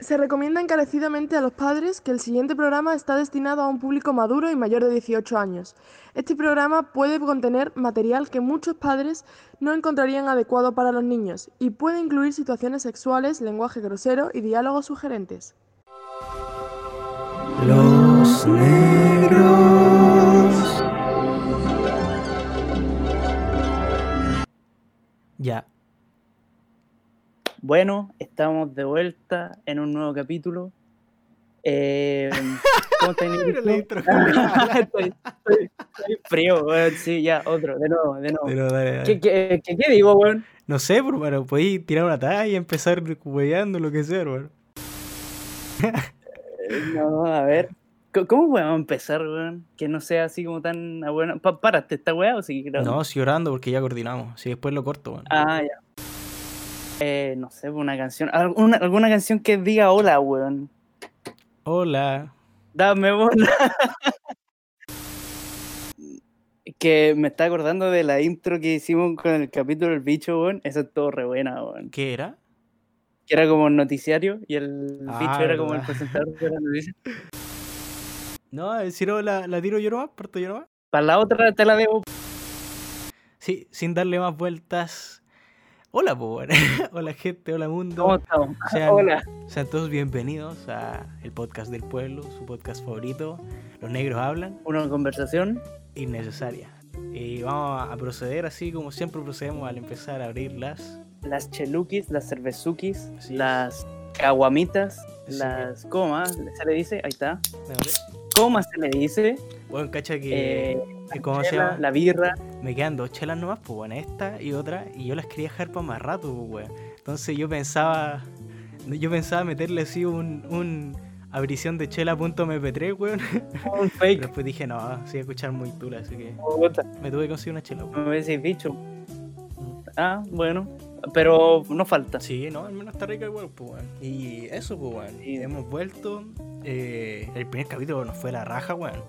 Se recomienda encarecidamente a los padres que el siguiente programa está destinado a un público maduro y mayor de 18 años. Este programa puede contener material que muchos padres no encontrarían adecuado para los niños y puede incluir situaciones sexuales, lenguaje grosero y diálogos sugerentes. Los negros. Ya. Bueno, estamos de vuelta en un nuevo capítulo. Eh, ¿Cómo estás, estoy, estoy- estoy frío, weón. Sí, ya, otro, de nuevo, de nuevo. Pero dale, dale. ¿Qué, qué, qué- qué digo, weón? No sé, pero bueno, podéis tirar una talla y empezar hueveando lo que sea, hermano. No, a ver. ¿Cómo podemos empezar, weón? Que no sea así como tan a bueno. Pa párate, ¿esta weá o sigue grabando? No, sí orando porque ya coordinamos. Si después lo corto, bueno. Ah, ya. Eh, no sé, una canción. Alguna, alguna canción que diga hola, weón. Hola. Dame bola. que me está acordando de la intro que hicimos con el capítulo del bicho, weón. Esa es todo re buena, weón. ¿Qué era? Que era como un noticiario y el Ah, bicho era como el presentador de la noticia. No, si no, la, la tiro yo nomás, parto yo nomás. Para la otra te la debo. Sí, sin darle más vueltas. Hola, po, bueno. Hola, gente, hola, mundo. ¿Cómo estamos? Sean- Hola. Sean todos bienvenidos a el podcast del pueblo, su podcast favorito. Los negros hablan, Una conversación. innecesaria. Y vamos a proceder así como siempre procedemos al empezar a abrir las. Las chelukis, las cervezukis, las caguamitas, las comas, se le dice, ahí está. ¿Cómo se le dice? Bueno, cacha que. Eh, ¿Cómo se llama? La birra. Me quedan dos chelas nomás, pues bueno, esta y otra, y yo las quería dejar para más rato, pues weón. Entonces yo pensaba, yo pensaba meterle así un, un abrición de chela.mp3, weón. Un fake. después dije, no, sí, a escuchar muy tula, así que me tuve que conseguir una chela, weón. Me hubiese dicho. Ah, bueno. Pero no falta. Sí, no, al menos está rica igual, pues weón. Y eso, pues weón. Sí. Hemos vuelto. eh, el primer capítulo nos fue la raja, weón.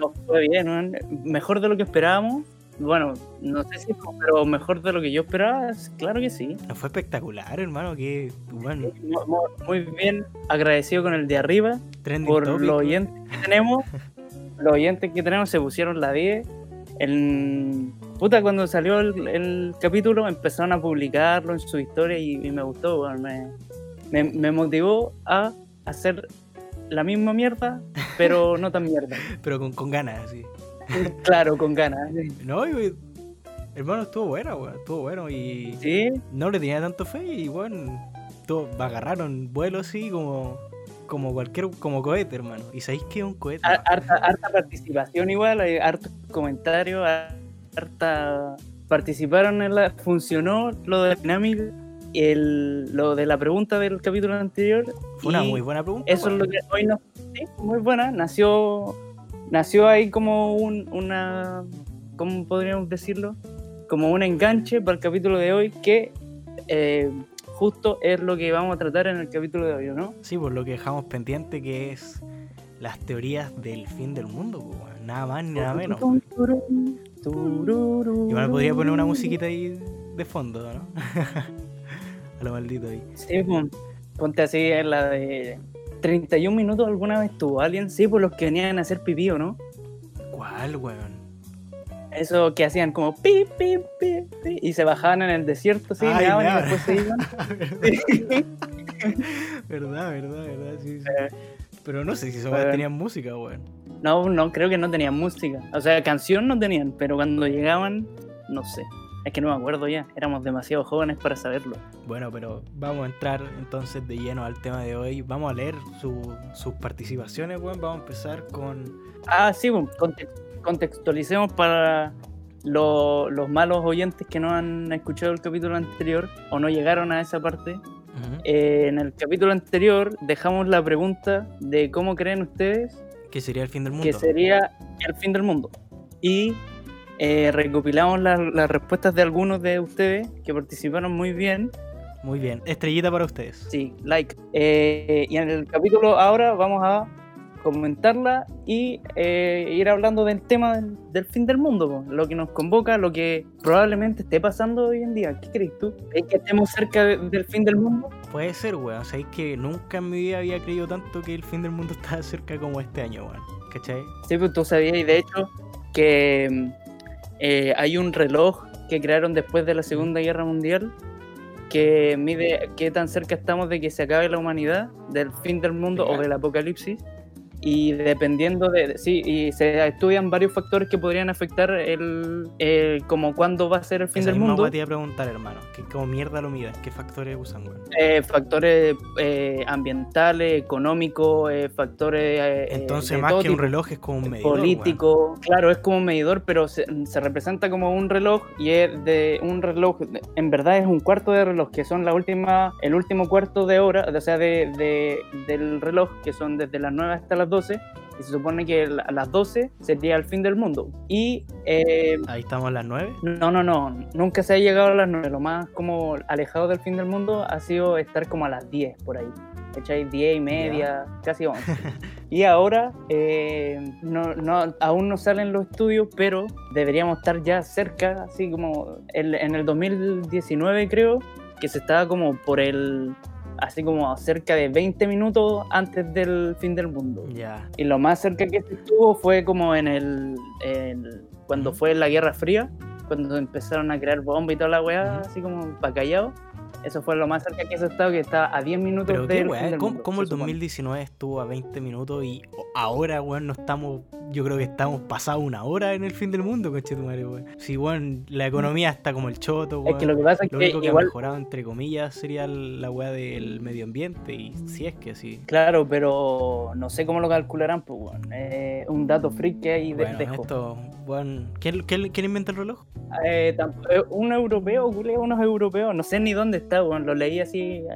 No fue bien. Mejor de lo que esperábamos. Bueno, no sé si pero mejor de lo que yo esperaba, claro que sí. Nos fue espectacular, hermano, que, bueno, Mu- mu- Muy bien, agradecido con el de arriba trending por topic, los oyentes que tenemos. Los oyentes que tenemos se pusieron la 10. El, puta, cuando salió el, el capítulo empezaron a publicarlo en su historia y, y me gustó, me, me motivó a hacer la misma mierda, pero no tan mierda. Pero con, con ganas, así. Claro, con ganas. No, y, hermano, estuvo bueno, weón. Estuvo bueno y Sí, no le tenía tanto fe y, bueno, todo, agarraron vuelo así como, como cualquier, como cohete, hermano. ¿Y sabéis qué es un cohete? har- harta, harta participación igual, hay harto comentario, harta participaron en la funcionó lo de la dinámica el, lo de la pregunta del capítulo anterior Fue una muy buena pregunta. eso es weón. lo que hoy nos sí, muy buena nació nació ahí como un, una cómo podríamos decirlo como un enganche para el capítulo de hoy que eh, justo es lo que vamos a tratar en el capítulo de hoy ¿no? Sí, por lo que dejamos pendiente que es las teorías del fin del mundo, pues, nada más ni nada menos. Igual podría poner una musiquita ahí de fondo, ¿no? A lo maldito ahí. Sí, pon- ponte así en la de 31 minutos alguna vez tuvo alguien, sí, por los que venían a hacer pipí, ¿o no? ¿Cuál, weón? Eso que hacían como pi, pi, pi, pi, y se bajaban en el desierto, sí, Ay, meaban y después se iban. verdad, verdad, verdad, sí, sí. Eh, Pero no sé si esos weones tenían música, weón. No, no, creo que no tenían música. O sea, canción no tenían, pero cuando llegaban, no sé. Es que no me acuerdo ya, éramos demasiado jóvenes para saberlo. Bueno, pero vamos a entrar entonces de lleno al tema de hoy. Vamos a leer su- sus participaciones, weón. Vamos a empezar con. Ah, sí, contextualicemos para lo- los malos oyentes que no han escuchado el capítulo anterior o no llegaron a esa parte. Eh, en el capítulo anterior dejamos la pregunta de cómo creen ustedes ¿Qué sería el fin del mundo? que sería el fin del mundo. Y eh, recopilamos las, las respuestas de algunos de ustedes que participaron muy bien. Muy bien. Estrellita para ustedes. Sí, like. Eh, y en el capítulo ahora vamos a comentarla y eh, ir hablando del tema del, del fin del mundo, po, lo que nos convoca, lo que probablemente esté pasando hoy en día. ¿Qué crees tú? ¿Es que estemos cerca de- del fin del mundo? Puede ser, weón. Sabéis que nunca en mi vida había creído tanto que el fin del mundo estaba cerca como este año, weón. ¿Cachai? Sí, pues tú sabías, y de hecho, que mm, eh, hay un reloj que crearon después de la Segunda Guerra Mundial que mide qué tan cerca estamos de que se acabe la humanidad, del fin del mundo o del apocalipsis. Y dependiendo de, sí, y se estudian varios factores que podrían afectar el, el- como cuándo va a ser el fin Esa del mundo. te iba a preguntar, hermano. ¿Qué, ¿Cómo mierda lo mides? ¿Qué factores usan, weón? Eh, factores eh, ambientales, económicos, eh, factores eh, Entonces, más que un reloj, es como un medidor. político. Claro, es como un medidor, pero se, se representa como un reloj y es de un reloj, en verdad es un cuarto de reloj, que son la última, el último cuarto de hora, o sea, de, de- del reloj, que son desde las 9 hasta las 12. Y se supone que a las 12 sería el fin del mundo. Y eh, Ahí estamos a las 9. no, no, no, nunca se ha llegado a las 9. Lo más como alejado del fin del mundo ha sido estar como a las 10 por ahí. ¿Cachai? 10 y media, casi 11. y ahora eh, no, no, aún no salen los estudios, pero deberíamos estar ya cerca, así como en el 2019 creo, que se estaba como por el, así como cerca de 20 minutos antes del fin del mundo. Ya. Y lo más cerca que estuvo fue como en el, el- cuando fue la Guerra Fría, cuando empezaron a crear bombas y toda la weá, así como para callado. Eso fue lo más cerca que se ha estado, que está a 10 minutos Pero qué del weá, fin del ¿cómo, mundo, cómo se el supone. 2019 estuvo a 20 minutos y ahora, weón, no estamos. Yo creo que estamos pasado una hora en el fin del mundo, conchetumare, weón. Si, weón, la economía está como el choto, weón. Es que lo que pasa es Lo único que ha igual, mejorado, entre comillas, sería la weá del medio ambiente. Y si es que sí. claro, pero no sé cómo lo calcularán, pues bueno, eh, un dato freak que hay de Bueno, esto, weón. ¿quién, quién, quién inventó el reloj? Eh, eh, un europeo, culé, unos europeos, no sé ni dónde está, weón, lo leí así eh,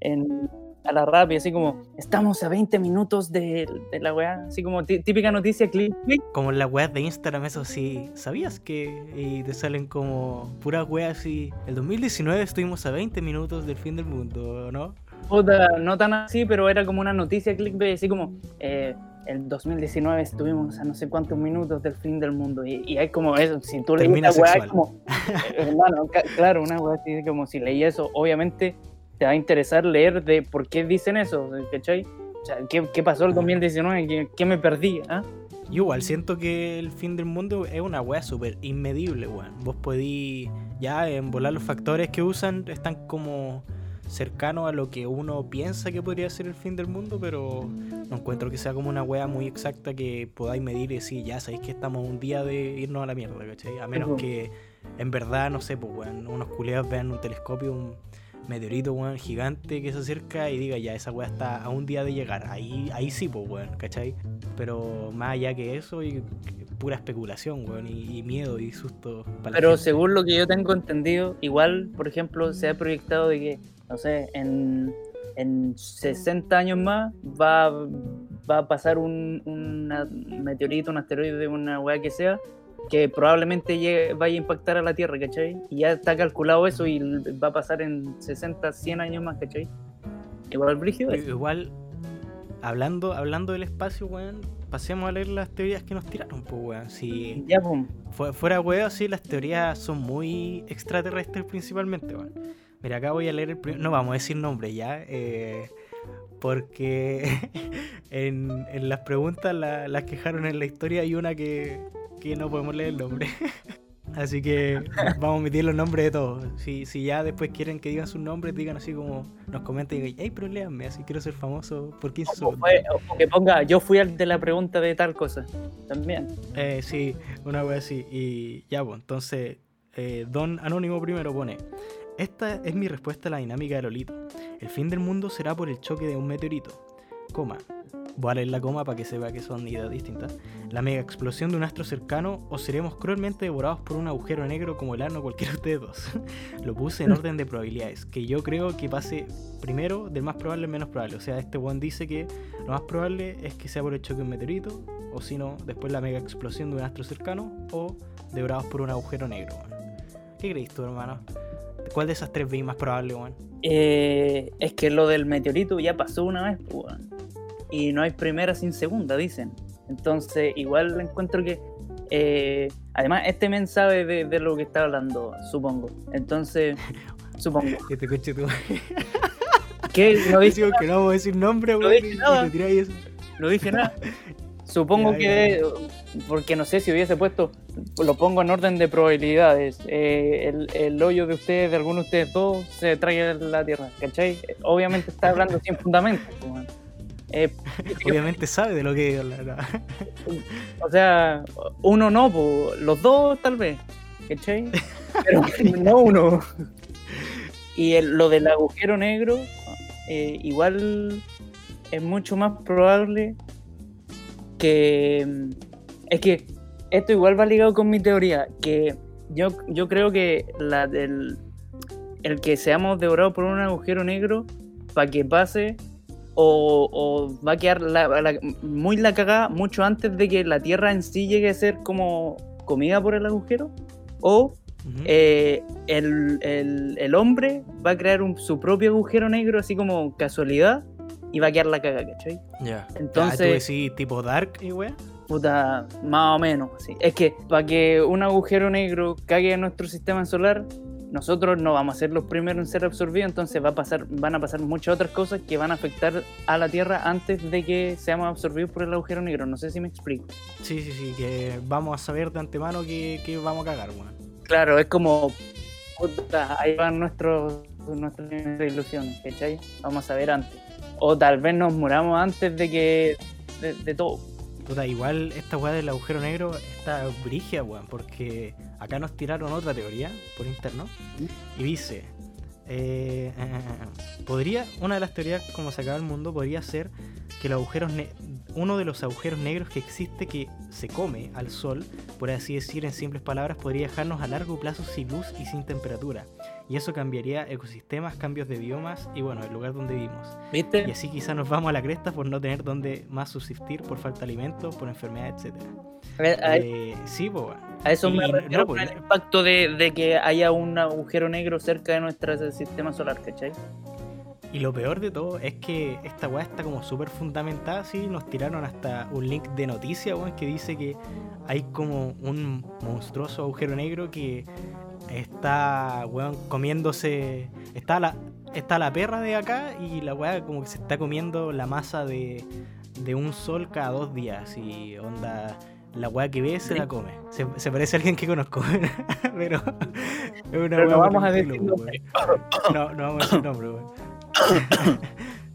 en, a la rápida, así como, estamos a 20 minutos de, de la weá, así como tí- típica noticia, click, click. Como las weas de Instagram, eso sí. ¿Sabías que? Y te salen como puras weas así. El 2019 estuvimos a 20 minutos del fin del mundo, ¿no? Puta, no tan así, pero era como una noticia clickbait, así como eh, el 2019 estuvimos a no sé cuántos minutos del fin del mundo. Y, y hay como eso, si tú lees esa weá, como, hermano, claro, una weá así como si leí eso, obviamente te va a interesar leer de por qué dicen eso, ¿cachai? O sea, ¿qué, qué pasó el 2019? ¿Qué, qué me perdí? ah? Yo igual siento que el fin del mundo es una wea súper inmedible, weón. Vos podís ya en volar los factores que usan están como cercanos a lo que uno piensa que podría ser el fin del mundo, pero no encuentro que sea como una wea muy exacta que podáis medir y decir, ya sabéis que estamos un día de irnos a la mierda, ¿cachai? A menos que en verdad, no sé, pues weón, unos culeados vean un telescopio, un meteorito, weón, gigante que se acerca y diga, ya, esa wea está a un día de llegar. Ahí, ahí sí, pues weón, ¿cachai? Pero más allá que eso, y pura especulación, weón, y, y miedo y susto. para Pero según lo que yo tengo entendido, igual, por ejemplo, se ha proyectado de que, no sé, en, en 60 años más va, va a pasar un, una- un meteorito, un asteroide, una weá que sea, que probablemente llegue- vaya a impactar a la Tierra, ¿cachai? Y ya está calculado eso y va a pasar en 60, 100 años más, ¿cachai? Igual brígido. Igual, hablando, hablando del espacio, weón, pasemos a leer las teorías que nos tiraron, pues, weón. Si Ya, fu- fuera weón, sí, las teorías son muy extraterrestres principalmente, weón. Mira, acá voy a leer el primero. No vamos a decir nombre ya, eh, porque en, en las preguntas la- las quejaron en la historia hay una que, que no podemos leer el nombre. Así que vamos a omitir los nombres de todos. Si, si ya después quieren que digan sus nombres, digan así como nos comenten y digan, hey, pero léanme, así quiero ser famoso por 15 O, segundos. o que ponga, yo fui al de la pregunta de tal cosa. También. Eh, sí, una wea así. Y ya, pues, entonces, eh, Don Anónimo primero pone: Esta es mi respuesta a la dinámica de Lolito. El fin del mundo será por el choque de un meteorito. Coma. Voy a leer la coma para que sepa que son ideas distintas. La mega explosión de un astro cercano o seremos cruelmente devorados por un agujero negro como el ano cualquiera de ustedes dos. Lo puse en orden de probabilidades, que yo creo que pase primero del más probable al menos probable. O sea, este one dice que lo más probable es que sea por el choque de un meteorito, o si no, después la mega explosión de un astro cercano, o devorados por un agujero negro. ¿Qué crees tú, hermano? ¿Cuál de esas tres veis más probable, weón? Eh, es que lo del meteorito ya pasó una vez, pues, weón. y no hay primera sin segunda, dicen. Entonces, igual encuentro que. eh, además, este men sabe de, de lo que está hablando, supongo. Entonces, supongo. Este coche tú. Que no dije, que no vamos a decir nombre, No weón. dije y- y nada. te eso. no dije nada. Supongo Ya, que. Porque no sé si hubiese puesto. Lo pongo en orden de probabilidades. eh, el, el hoyo de ustedes, de alguno de ustedes dos, se trae la tierra. ¿Cachai? Obviamente está hablando sin fundamento. pues. Eh, Obviamente sabe de lo que la- la- O sea, uno no, po, los dos tal vez, ¿cachai? Pero no uno. Y el- lo del agujero negro, eh, igual es mucho más probable que... Es que esto igual va ligado con mi teoría, que yo, yo creo que la del, el que seamos devorados por un agujero negro, para que pase, o, o va a quedar la- la- muy la cagada mucho antes de que la Tierra en sí llegue a ser como comida por el agujero, o eh, el, el- el hombre va a crear un- su propio agujero negro así como casualidad y va a quedar la caga, ¿cachai? Ya. entonces- Entonces. tú decís tipo Dark y weá. Puta, más o menos. sí. Es que para que un agujero negro cague en nuestro sistema solar, nosotros no vamos a ser los primeros en ser absorbidos, entonces va a pasar, van a pasar muchas otras cosas que van a afectar a la Tierra antes de que seamos absorbidos por el agujero negro. No sé si me explico. Sí, sí, sí, que vamos a saber de antemano que, que vamos a cagar, weón. Claro, es como, puta, ahí van nuestros, nuestras ilusiones, ¿cachai? Vamos a ver antes. O tal vez nos muramos antes de que, de, de todo. Puta, igual esta weá del agujero negro está brigia, weón, porque acá nos tiraron otra teoría por interno y dice, eh, eh, podría, una de las teorías como se acaba el mundo podría ser que los agujeros uno de los agujeros negros que existe que se come al sol, por así decir en simples palabras, podría dejarnos a largo plazo sin luz y sin temperatura. Y eso cambiaría ecosistemas, cambios de biomas y bueno, el lugar donde vivimos. Y ¿Viste? así quizás nos vamos a la cresta por no tener donde más subsistir, por falta de alimentos, por enfermedades, etc. A, a- Eh, sí, pues bueno. a eso me y- refiero no, pues, el impacto de, de que haya un agujero negro cerca de nuestro sistema solar, ¿cachai? Y lo peor de todo es que esta weá está como súper fundamentada, sí, nos tiraron hasta un link de noticia, weón, que dice que hay como un monstruoso agujero negro que está, weón, comiéndose, está la, está la perra de acá y la weá como que se está comiendo la masa de, de un sol cada dos días y onda... La weá que ve se la come. Se, se parece a alguien que conozco. pero es una Pero weá no vamos a decir nombre. weón. No, no vamos a decir nombre, weón.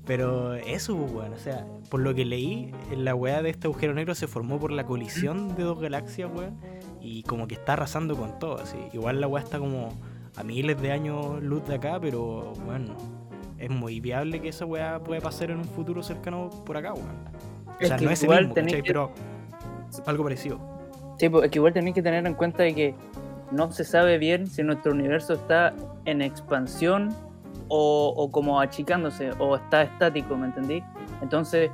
Pero eso, pues, weón, o sea, por lo que leí, la weá de este agujero negro se formó por la colisión de dos galaxias, weón, y como que está arrasando con todo, así. Igual la weá está como a miles de años luz de acá, pero, bueno, es muy viable que esa weá pueda pasar en un futuro cercano por acá, weón. O Es sea, que no es el igual mismo, Pero algo parecido. Sí, pues, es que igual tenéis que tener en cuenta de que no se sabe bien si nuestro universo está en expansión o, o como achicándose o está estático, ¿me entendí? Entonces.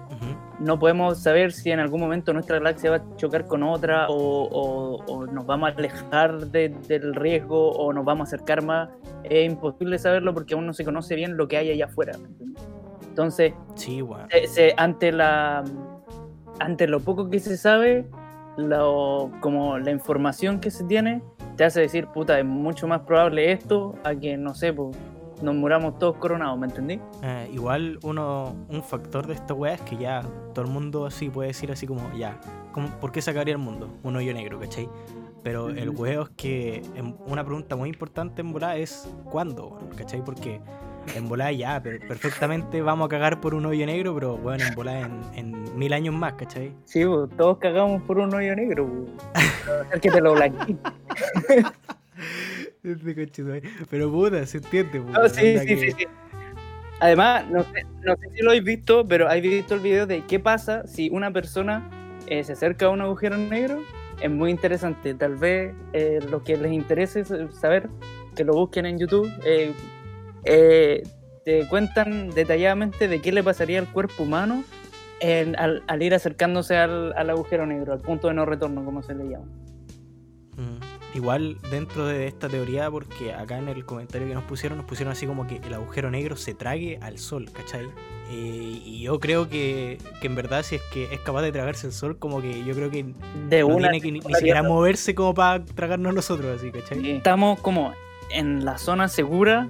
No podemos saber si en algún momento nuestra galaxia va a chocar con otra o, o- o nos vamos a alejar de- del riesgo o nos vamos a acercar más. Es imposible saberlo porque aún no se conoce bien lo que hay allá afuera. Entonces, Sí, weón. se- se- ante la ante lo poco que se sabe lo, como la información que se tiene te hace decir puta es mucho más probable esto a que no sé pues, nos muramos todos coronados ¿me entendí? Eh, igual uno, un factor de esta weá es que ya todo el mundo así puede decir así como, ya, ¿cómo- ¿por qué se acabaría el mundo? Un hoyo negro, ¿cachai? Pero el Ujú. huevo es que una pregunta muy importante en volada es ¿cuándo? ¿Cachai? Porque en volada ya, per- perfectamente vamos a cagar por un hoyo negro, pero bueno, en volada en, en mil años más, ¿cachai? sí pues, todos cagamos por un hoyo negro pues. Que te lo blanquee. Este. Pero puta, se entiende, No, puta, sí, sí, que- sí, sí. Además, no sé, no sé si lo habéis visto, pero habéis visto el video de qué pasa si una persona eh, se acerca a un agujero negro. Es muy interesante. Tal vez eh, lo que les interese es saber, que lo busquen en YouTube. eh, eh, te cuentan detalladamente de qué le pasaría al cuerpo humano en- al, al ir acercándose al, al agujero negro, al punto de no retorno, como se le llama. Igual dentro de esta teoría, porque acá en el comentario que nos pusieron, nos pusieron así como que el agujero negro se trague al sol, ¿cachai? Eh, y yo creo que, que en verdad si es que es capaz de tragarse el sol, como que yo creo que De no una. tiene que ni, ni siquiera moverse como para tragarnos nosotros, así, ¿cachai? Estamos como en la zona segura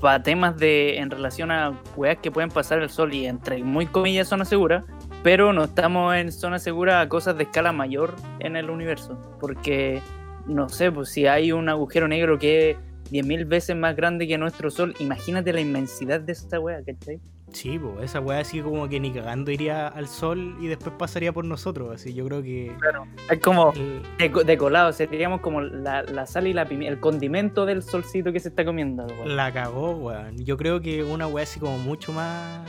para temas de en relación a weas que pueden pasar el sol y entre muy comillas zona segura, pero no estamos en zona segura a cosas de escala mayor en el universo, porque no sé, pues si hay un agujero negro que es 10.000 veces más grande que nuestro sol, imagínate la inmensidad de esta wea, ¿cachai? Sí, pues esa weá así como que ni cagando iría al sol y después pasaría por nosotros, así yo creo que... Es como de, de colado, seríamos como la, la sal y la pimienta, el condimento del solcito que se está comiendo. weón. La cagó, weón. Yo creo que una weá así como mucho más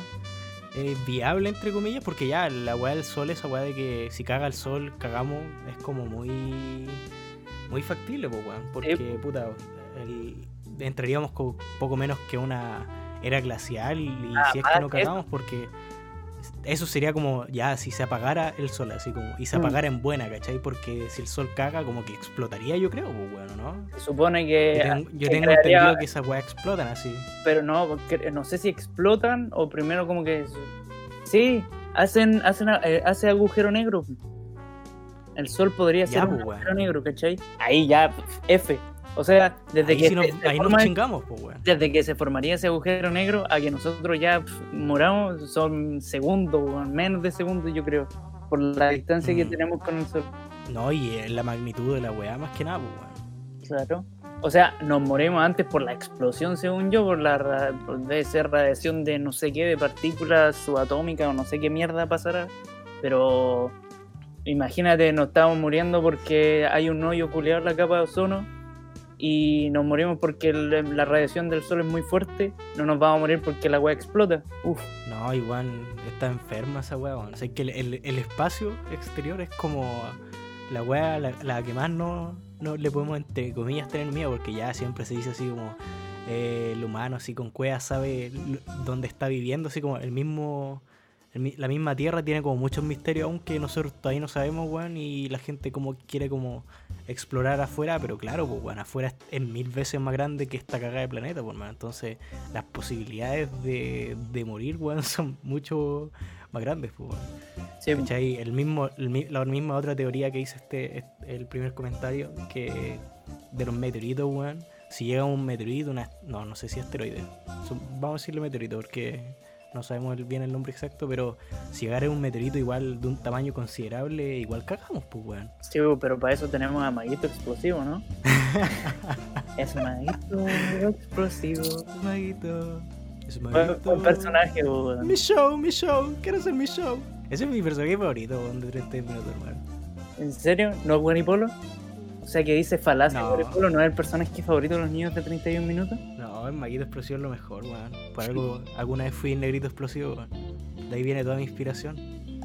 eh, viable, entre comillas, porque ya la weá del sol, esa weá de que si caga el sol, cagamos, es como muy muy factible, pues, weón. Porque, puta, el- entraríamos con poco menos que una era glacial y Ah, si es que no cagamos, porque eso sería como, ya, si se apagara el sol, así como, y se Mm. apagara en buena, ¿cachai? Porque si el sol caga, como que explotaría, yo creo, pues, weón, ¿no? Se supone que. Yo tengo, yo se tengo crearía- entendido que esas weas explotan así. Pero no, porque no sé si explotan o primero como que. Sí, hacen, hacen eh, hace agujero negro. El sol podría Ya, ser un agujero negro, ¿cachai? Ahí ya, F. O sea, desde ahí que, nos, se- ahí nos chingamos, pues, desde que se formaría ese agujero negro a que nosotros ya pf, moramos son segundos, menos de segundos, yo creo. Por la distancia que Mm. tenemos con el sol. No, y la magnitud de la weá más que nada, pues, weón. Claro. O sea, nos morimos antes por la explosión, según yo, por la por- debe ser radiación de no sé qué, de partículas subatómicas o no sé qué mierda pasará. Pero imagínate, nos estamos muriendo porque hay un hoyo culeado en la capa de ozono y nos morimos porque el- la radiación del sol es muy fuerte. No nos vamos a morir porque la weá explota. Uf, No, igual está enferma esa weá. O sea, que el, el- espacio exterior es como la weá la, la que más no, no le podemos, entre comillas, tener miedo, porque ya siempre se dice así como eh, el humano, así con cuevas, sabe dónde está viviendo, así como el mismo. La misma tierra tiene como muchos misterios aún que nosotros todavía no sabemos, weón, y la gente como quiere como explorar afuera, pero claro, pues weón, afuera es, mil veces más grande que esta cagada de planeta, pues man. Entonces, las posibilidades de, de morir, weón, son mucho más grandes, pues weón. sí, ¿Cachai? El mismo, el la misma otra teoría que hice este, este- el primer comentario, que de los meteoritos, weón. Si llega un meteorito, una, no, no sé si asteroide. Son- vamos a decirle meteorito porque no sabemos bien el nombre exacto, pero si llegara un meteorito igual de un tamaño considerable, igual cagamos, pues, weón. sí, pero para eso tenemos a Maguito Explosivo, ¿no? es Maguito Explosivo. Maguito. Es Maguito. buen personaje, weón. Mi show, mi show, quiero hacer mi show. Ese es mi personaje favorito, weón, de 30 minutos, hermano. ¿En serio? ¿No es Guanipolo? O sea, que dice falacia No. Guanipolo, ¿no es el personaje favorito de los niños de 31 minutos? No, el Maguito Explosivo es lo mejor, weón. Por algo, alguna vez fui negrito explosivo, weón. De ahí viene toda mi inspiración.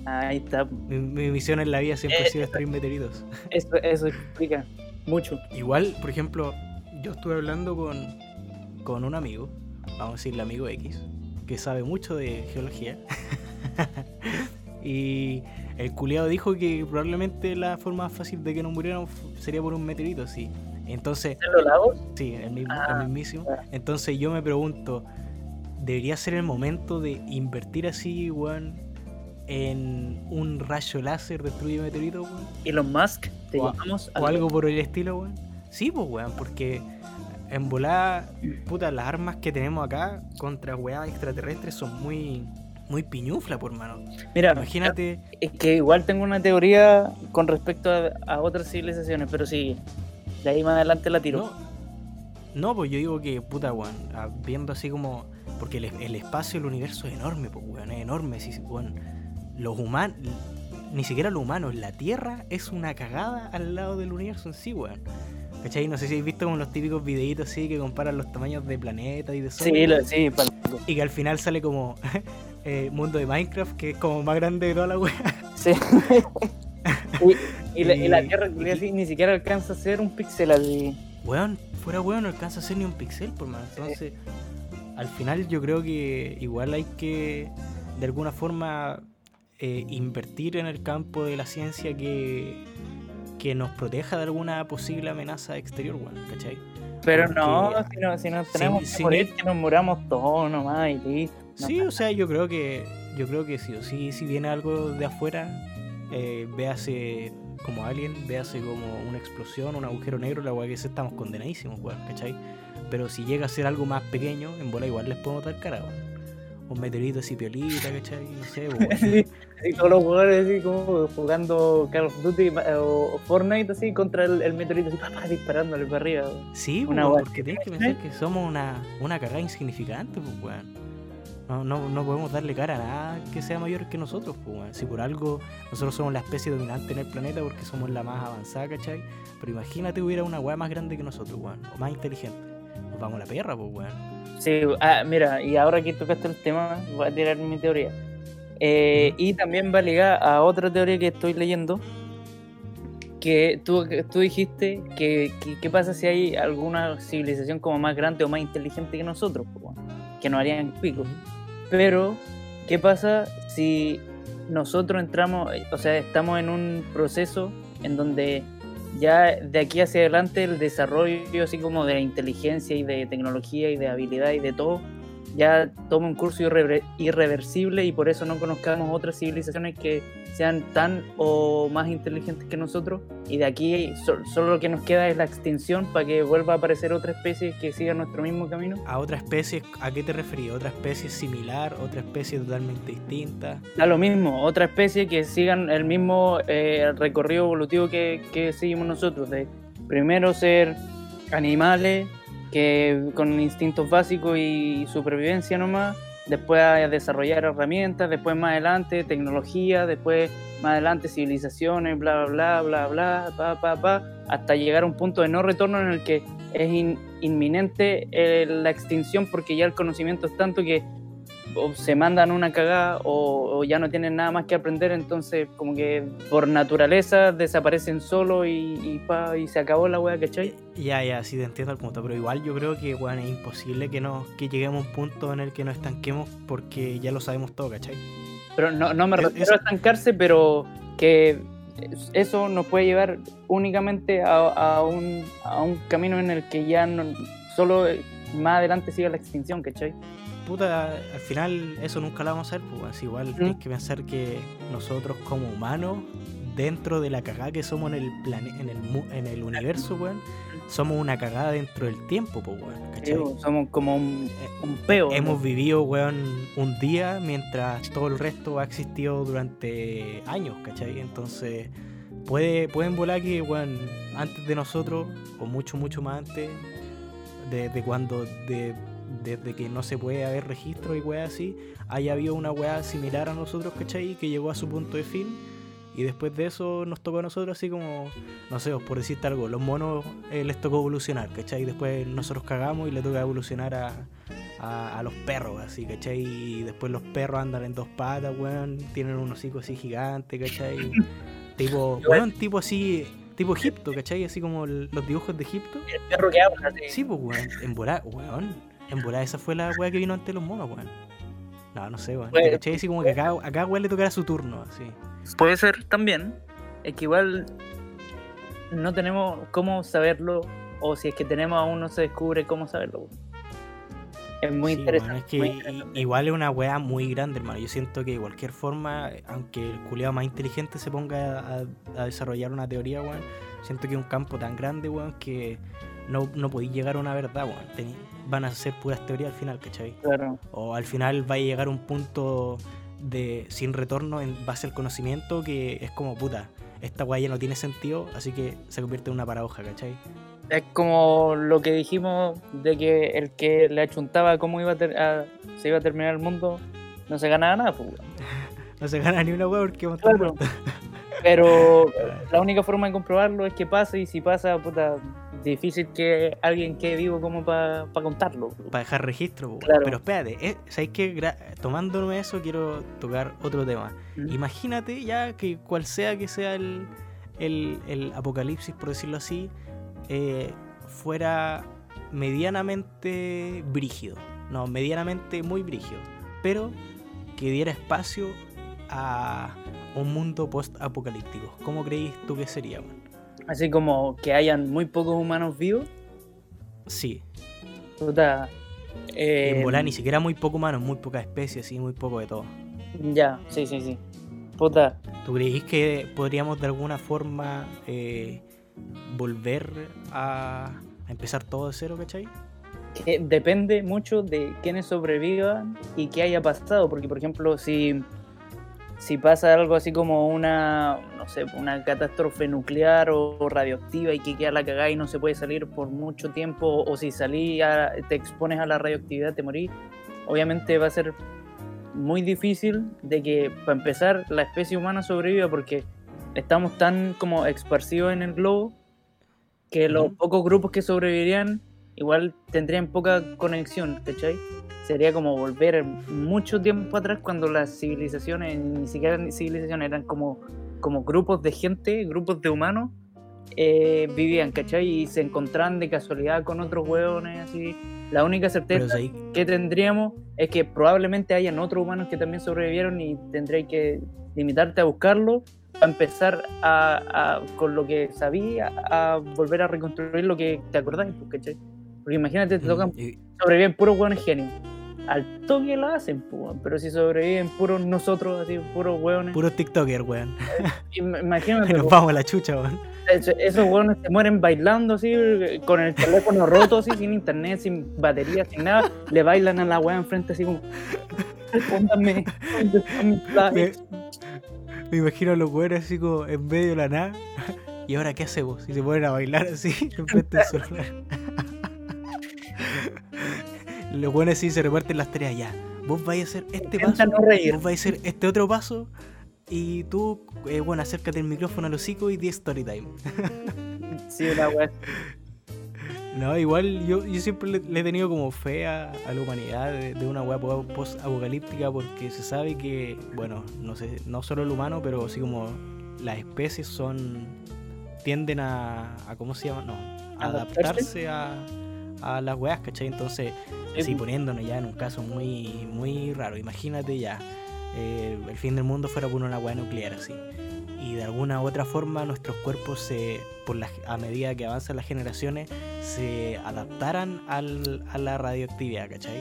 Ahí está. Mi, mi misión en la vida siempre Eh, ha sido destruir meteoritos. Eso, eso explica mucho. Igual, por ejemplo, yo estuve hablando con, con un amigo, vamos a decirle amigo X, que sabe mucho de geología. y el culiado dijo que probablemente la forma más fácil de que nos muriéramos fu- sería por un meteorito, sí. Entonces, ¿En los lagos? Sí, el, mismo, Ah, el mismísimo. claro. Entonces yo me pregunto, ¿debería ser el momento de invertir así, weón, en un rayo láser destruye meteoritos, weón? Elon Musk, te O llamamos. O algo por el estilo, weón. Sí, pues, weón, porque en volada, puta, las armas que tenemos acá contra weas extraterrestres son muy, muy piñufla, por mano. Mira, Imagínate, es que igual tengo una teoría con respecto a, a otras civilizaciones, pero sí, de ahí más adelante la tiro. No, no, pues yo digo que, puta, weón, ah, viendo así como. Porque el, el espacio, el universo es enorme, pues, weón, es enorme. Sí, sí, weón. Los humanos, ni siquiera los humanos, la Tierra es una cagada al lado del universo en sí, weón. ¿Cachai? No sé si habéis visto como los típicos videitos así que comparan los tamaños de planetas y de sol. Sí, lo- sí, pal- Y que al final sale como eh, mundo de Minecraft, que es como más grande de toda la wea. sí. y, y la, y la Tierra así, ni siquiera alcanza a ser un píxel así. Weón, fuera weón, no alcanza a ser ni un pixel, por más. Entonces, al final yo creo que igual hay que, de alguna forma, eh, invertir en el campo de la ciencia que, que nos proteja de alguna posible amenaza exterior, weón, ¿cachai? Pero Porque no, si, no, si nos tenemos sin- que sin morir, el- que nos muramos todos nomás y listo. Sí, o sea, yo creo que yo creo que sí o sí, si viene algo de afuera, eh, véase como alien, véase como una explosión, un agujero negro, la weá que se estamos condenadísimos, weón, ¿cachai? Pero si llega a ser algo más pequeño, en bola igual les podemos dar cara, weón. Un meteorito así piolita, ¿cachai? No sé, weón. Sí, todos los jugadores así como jugando Call of Duty eh, o Fortnite así contra el, el meteorito así papá, disparándole para arriba. Sí, Una weón, porque tienes que pensar que somos una, una cagada insignificante, pues, weón. No, no, no podemos darle cara a nada que sea mayor que nosotros, pues, weón. Si por algo nosotros somos la especie dominante en el planeta porque somos la más avanzada, ¿cachai? Pero imagínate hubiera una weá más grande que nosotros, weón. O más inteligente. Nos vamos a la perra, pues, weón. Sí, ah, mira, y ahora que tocaste el tema, voy a tirar mi teoría. Eh, y también va ligada a otra teoría que estoy leyendo, que tú, tú dijiste que, qué pasa si hay alguna civilización como más grande o más inteligente que nosotros, weón, que nos harían pico. Pero, ¿qué pasa si nosotros entramos, eh, o sea, estamos en un proceso en donde ya de aquí hacia adelante el desarrollo así como de inteligencia y de tecnología y de habilidad y de todo ya toma un curso irrever- irreversible y por eso no conozcamos otras civilizaciones que sean tan o más inteligentes que nosotros y de aquí so- solo lo que nos queda es la extinción para que vuelva a aparecer otra especie que siga nuestro mismo camino. A otra especie, ¿a qué te referías? ¿Otra especie similar? ¿Otra especie totalmente distinta? Da lo mismo, otra especie que sigan el mismo eh, recorrido evolutivo que, que seguimos nosotros, de primero ser animales que con instintos básicos y supervivencia nomás, después desarrollar herramientas, después más adelante tecnología, después más adelante civilizaciones, bla bla bla bla bla, pa pa pa, hasta llegar a un punto de no retorno en el que es in- inminente eh, la extinción porque ya el conocimiento es tanto que o se mandan una cagada o, o ya no tienen nada más que aprender, entonces como que por naturaleza desaparecen solo y, y, pa, y se acabó la wea, ¿cachai? Ya, ya, sí te entiendo el punto, pero igual yo creo que, weón, es imposible que, nos, que lleguemos a un punto en el que nos estanquemos porque ya lo sabemos todo, ¿cachai? Pero no, no me Es- refiero a estancarse, pero que eso nos puede llevar únicamente a, a un, a un camino en el que ya no, solo más adelante siga la extinción, ¿cachai? Puta, al final eso nunca lo vamos a hacer, pues igual tienes que pensar que nosotros como humanos, dentro de la cagada que somos en el plane en el, mu- en el universo, weón, somos una cagada dentro del tiempo, pues weón, ¿cachai? Somos como un, un peo. ¿no? Hemos vivido, weón, un día mientras todo el resto ha existido durante años, ¿cachai? Entonces, puede, pueden volar que, weón, antes de nosotros, o mucho, mucho más antes, desde cuando, de, desde que no se puede haber registro y weá así, haya habido una weá similar a nosotros, ¿cachai? Que llegó a su punto de fin. Y después de eso nos tocó a nosotros así como, no sé, por decirte algo, los monos eh, les tocó evolucionar, ¿cachai? Después nosotros cagamos y le toca evolucionar a, a, a los perros, así, ¿cachai? Y después los perros andan en dos patas, weón, tienen un hocico así gigante, ¿cachai? tipo, weón, tipo así, tipo Egipto, ¿cachai? Así como los dibujos de Egipto. El perro que habla, así. Sí, pues, weón, en volar, weón, en volar esa fue la weá que vino ante los monos, weón. No, no sé, weón. ¿Cachai? Así como que acá, acá weón le tocará su turno, así. Puede ser también. Es que igual no tenemos cómo saberlo, o si es que tenemos aún no se descubre cómo saberlo. Es muy Sí, interesante. weón, es que interesante. igual es una weá muy grande, hermano. Yo siento que de cualquier forma, aunque el culiado más inteligente se ponga a, a desarrollar una teoría, weón, siento que es un campo tan grande, weón, que no, no podéis llegar a una verdad, weón. Tení- van a ser puras teorías al final, ¿cachai? Claro. O al final va a llegar a un punto de sin retorno en base al conocimiento que es como, puta, esta weá ya no tiene sentido, así que se convierte en una paradoja, ¿cachai? Es como lo que dijimos de que el que le achuntaba cómo iba a ter- a- se iba a terminar el mundo no se ganaba nada, pues. No se gana ni una weá porque vamos Claro. Pero la única forma de comprobarlo es que pase y si pasa, puta, difícil que alguien quede vivo como para contarlo. para dejar registro. Claro. Pero espérate, eh, ¿sabes qué? Gra- Tomándome eso, quiero tocar otro tema. Mm. Imagínate ya que cual sea que sea el, el, el apocalipsis, por decirlo así, eh, fuera medianamente brígido. No, medianamente muy brígido. Pero que diera espacio a un mundo post-apocalíptico. ¿Cómo creís tú que sería, weón? Así como que hayan muy pocos humanos vivos. Sí. Puta. eh, en volar ni siquiera muy poco humanos, muy pocas especies y muy poco de todo. Ya, sí, sí, sí. Puta. ¿Tú creís que podríamos de alguna forma eh, volver a, a empezar todo de cero, cachai? que depende mucho de quiénes sobrevivan y qué haya pasado. Porque, por ejemplo, si, si pasa algo así como una, no sé, una catástrofe nuclear o radioactiva y que queda la cagada y no se puede salir por mucho tiempo, o si salí a- te expones a la radioactividad, te morís, obviamente va a ser muy difícil de que, para empezar, la especie humana sobreviva porque estamos tan como esparcidos en el globo que los Ujú. pocos grupos que sobrevivirían igual tendrían poca conexión, ¿cachai? Sería como volver mucho tiempo atrás cuando las civilizaciones, ni siquiera civilizaciones, eran como, como grupos de gente, grupos de humanos, eh, vivían, ¿cachai? Y se encontraban de casualidad con otros hueones, así. La única certeza que tendríamos es que probablemente hayan otros humanos que también sobrevivieron y tendréis que limitarte a buscarlo para empezar a, a- con lo que sabía a volver a reconstruir lo que te acordáis, pues, ¿cachai? Porque imagínate, te tocan y- sobreviven puros hueones genios. Al toque lo hacen, pero si sobreviven puros nosotros, así, puros hueones. puro TikToker, weón. im- Imagínate, Nos vamos a la chucha, weón. eso- esos hueones se mueren bailando así, con el teléfono roto, así, sin internet, sin batería, sin nada. Le bailan a la weá enfrente, así como. Respóndame. ¿dónde está mi plata?". Me, me imagino a los weones así como en medio de la nada. ¿Y ahora qué hacemos? Si se ponen a bailar así enfrente del celular. Los weones sí se reparten las tareas ya. Vos vais a hacer este paso, no vos vais a hacer este otro paso. Y tú, eh, bueno, acércate el micrófono al hocico y di story time. Sí, una weá. No, igual yo, yo siempre le, le he tenido como fe a, a la humanidad de, de una weá po- post-apocalíptica porque se sabe que, bueno, no sé, no solo el humano, pero así como las especies son. tienden a. a ¿Cómo se llama? No, a ¿Adaptarse? a, a las weas, ¿cachai? Entonces, así poniéndonos ya en un caso muy, muy raro, imagínate ya, eh, el fin del mundo fuera por una weá nuclear así. Y de alguna u otra forma nuestros cuerpos se, por la, a medida que avanzan las generaciones, se adaptaran al, a la radioactividad, ¿cachai?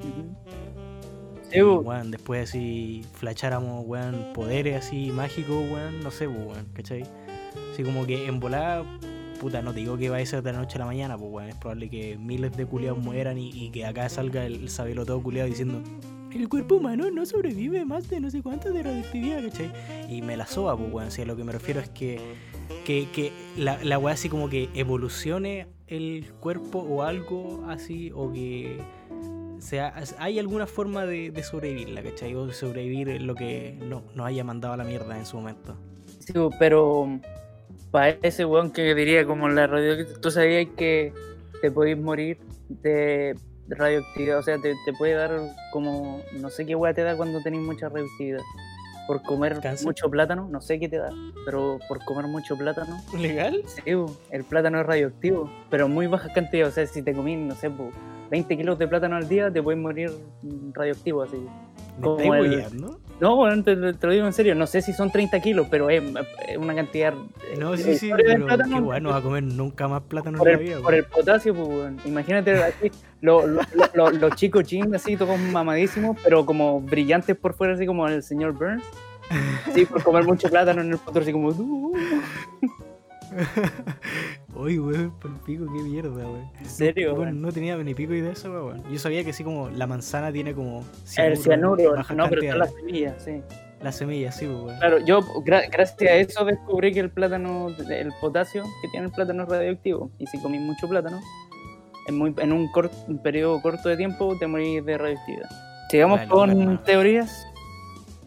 Y, Sí, bu. weón, después así flacháramos, weón, poderes así mágicos, weón, no sé, ¿cachai? Así como que en volada, puta, no te digo que va a ser de la noche a la mañana, pues weón, es probable que miles de culiados mueran y, que acá salga el, sabelo todo culiado diciendo el cuerpo humano no sobrevive más de no sé cuánto de radioactividad, ¿cachai? Y me la soba, pues weón, si a lo que me refiero es que, que, que la, la weá así como que evolucione el cuerpo o algo así, o que sea, hay alguna forma de, de sobrevivirla, ¿cachai? O sobrevivir lo que no, nos haya mandado a la mierda en su momento. Sí, pero para ese weón que diría como la radio, tú sabías que te podéis morir de radioactividad, o sea, te, te puede dar como, no sé qué weá te da cuando tenés mucha radioactividad. Por comer ¿Cáncer? mucho plátano, no sé qué te da, pero por comer mucho plátano, ¿Legal? sí, el plátano es radioactivo, pero muy bajas cantidades, o sea, si te comís, no sé, bu, 20 kilos de plátano al día, te puedes morir radioactivo, así. ¿Me Como el-? No, bueno, te, te lo digo en serio, no sé si son 30 kilos, pero es, es una cantidad. No, eh, sí, sí, historia del pero plátano, qué bueno, no va a comer nunca más plátano por, en la el, vida. por el potasio, pues, imagínate así, lo- lo- lo- lo- los chicos jeans así, todos mamadísimos, pero como brillantes por fuera, así como el señor Burns. Sí, por comer mucho plátano en el futuro, así como. "Uh, Uy, weón, por pico, qué mierda, weón. ¿En serio? Weón? no tenía ni pico idea de eso, weón. Yo sabía que así como la manzana tiene como El cianuro, no, pero está la semilla, sí. La semilla, sí, pues, weón. Claro, yo gra- gracias a eso descubrí que el plátano, el potasio que tiene el plátano es radioactivo. Y si comís mucho plátano, en, muy, en un, cort- un periodo corto de tiempo te morís de radioactividad. Sigamos Vale, con teorías.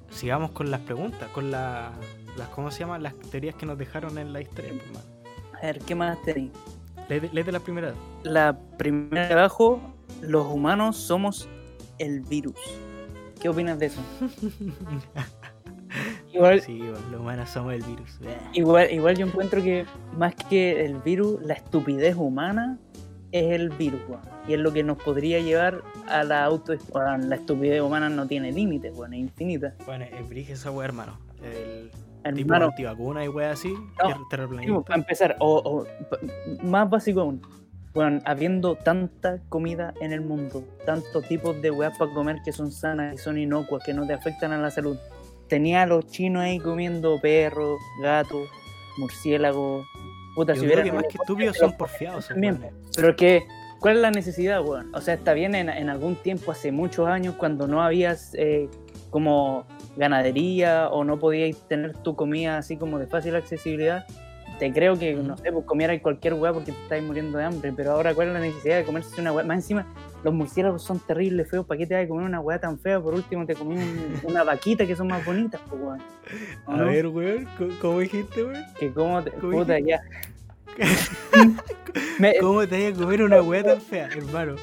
Sigamos con las preguntas, con la- las, ¿cómo se llaman? Las teorías que nos dejaron en la historia, pues, man. A ver, ¿qué más tenéis? Léete, léete la primera. La primera de abajo, los humanos somos el virus. ¿Qué opinas de eso? Igual, Sí, los humanos somos el virus. igual, igual yo encuentro que más que el virus, la estupidez humana es el virus, weón. Y es lo que nos podría llevar a la auto... weón, la estupidez humana no tiene límites, weón, es infinita. Bueno, es brige esa hermano. El- tipo Hermano, antivacuna y weas así, No, terraplanista. para empezar, o, o, más básico aún, bueno, habiendo tanta comida en el mundo, tantos tipos de weas para comer que son sanas, que son inocuas, que no te afectan a la salud. Tenía a los chinos ahí comiendo perros, gatos, murciélagos. Puta, Yo si creo hubiera que más que estúpidos son porfiados. esos también. weones. Pero que, ¿cuál es la necesidad, weón? O sea, está bien en, en algún tiempo, hace muchos años, cuando no habías eh, como ganadería o no podíais tener tu comida así como de fácil accesibilidad. Te creo que, no sé, pues comierais cualquier weá porque te estáis muriendo de hambre. Pero ahora, ¿cuál es la necesidad de comerse una weá? Más encima, los murciélagos son terribles, feos. ¿Para qué te vas a comer una weá tan fea? Por último, te comí un- una vaquita que son más bonitas, pues, weón. ¿O A no? ver, weón, ¿cómo- ¿cómo dijiste, weón? Que como te... ¿cómo Puta, ya. ¿Cómo te vas a comer una wea tan fea, hermano?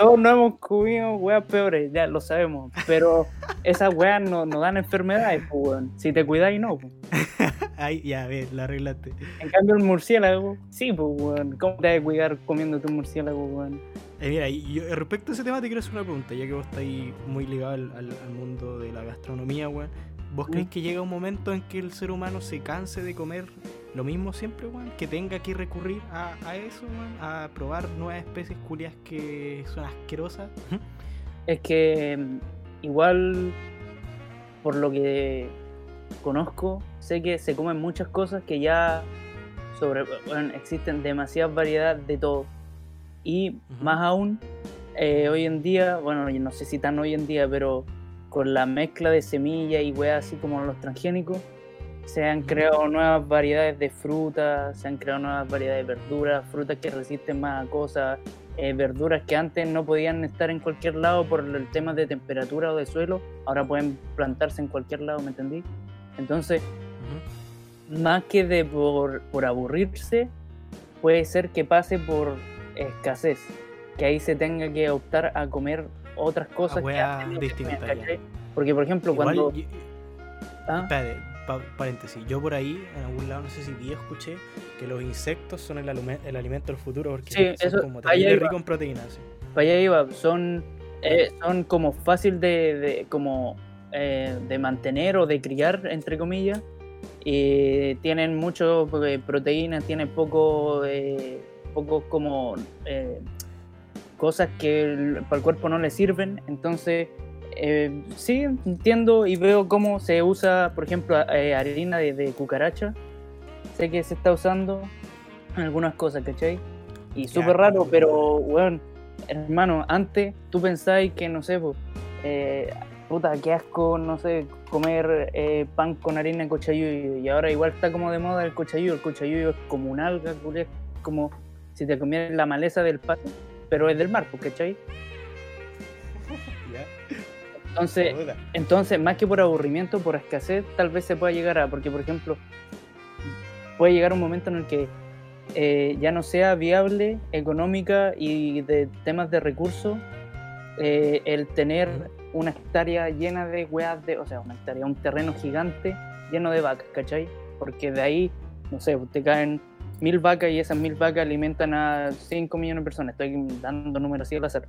Todos no hemos comido weas peores, ya lo sabemos. Pero esas weas no, no dan enfermedades, pues, weón. Si te cuidáis, no. pues. Ay, ya, a ver, la arreglaste. En cambio, el murciélago, sí, pues, weón. ¿Cómo te vas a cuidar comiendo tu murciélago, weón? Eh, mira, yo, respecto a ese tema te quiero hacer una pregunta, ya que vos estáis muy ligado al, al- al mundo de la gastronomía, weón. ¿Vos creéis Mm. que llega un momento en que el ser humano se canse de comer lo mismo siempre, weón? Que tenga que recurrir a, a eso, weón, a probar nuevas especies culias que son asquerosas. Es que mm, igual, por lo que conozco, sé que se comen muchas cosas que ya sobre, bueno, existen demasiadas variedades de todo. Y Ujú. más aún, eh, hoy en día, bueno, no sé si tan hoy en día, pero con la mezcla de semillas y weas así como los transgénicos, se han creado nuevas variedades de frutas, se han creado nuevas variedades de verduras, frutas que resisten más a cosas, eh, verduras que antes no podían estar en cualquier lado por el tema de temperatura o de suelo, ahora pueden plantarse en cualquier lado, ¿me entendí? Entonces, más que de por, por aburrirse, puede ser que pase por escasez, que ahí se tenga que optar a comer otras cosas que weas antes no. Porque, por ejemplo, Igual, cuando... yo- ¿Ah? espérate, pa- paréntesis, yo por ahí, en algún lado, no sé si vi escuché, que los insectos son el, el alimento del futuro porque Sí, son eso- como rico en proteínas. sí. para allá iba, son, eh, son como fácil de, de- como, eh, de mantener o de criar, entre comillas. Y tienen mucho eh, proteínas, tienen poco, eh, poco como cosas que el- para el cuerpo no le sirven. Entonces, eh, sí, entiendo y veo cómo se usa, por ejemplo, eh, harina de, de cucaracha. Sé que se está usando en algunas cosas, ¿cachai? Y súper raro, pero, weón, hermano, antes tú pensáis que, no sé, pues, eh, puta, qué asco, no sé, comer eh, pan con harina de cochayuyo. Y ahora igual está como de moda el cochayuyo. El cochayuyo es como un alga, culiá, como si te comieras la maleza del pan, pero es del mar, ¿cachai? Entonces, entonces, más que por aburrimiento, por escasez, tal vez se pueda llegar a, porque por ejemplo, puede llegar un momento en el que eh, ya no sea viable económica y de temas de recursos eh, el tener una hectárea llena de weas de, o sea, una hectárea, un terreno gigante lleno de vacas, ¿cachai? Porque de ahí, no sé, te caen mil vacas y esas mil vacas alimentan a 5 millones de personas. Estoy dando números así al azar.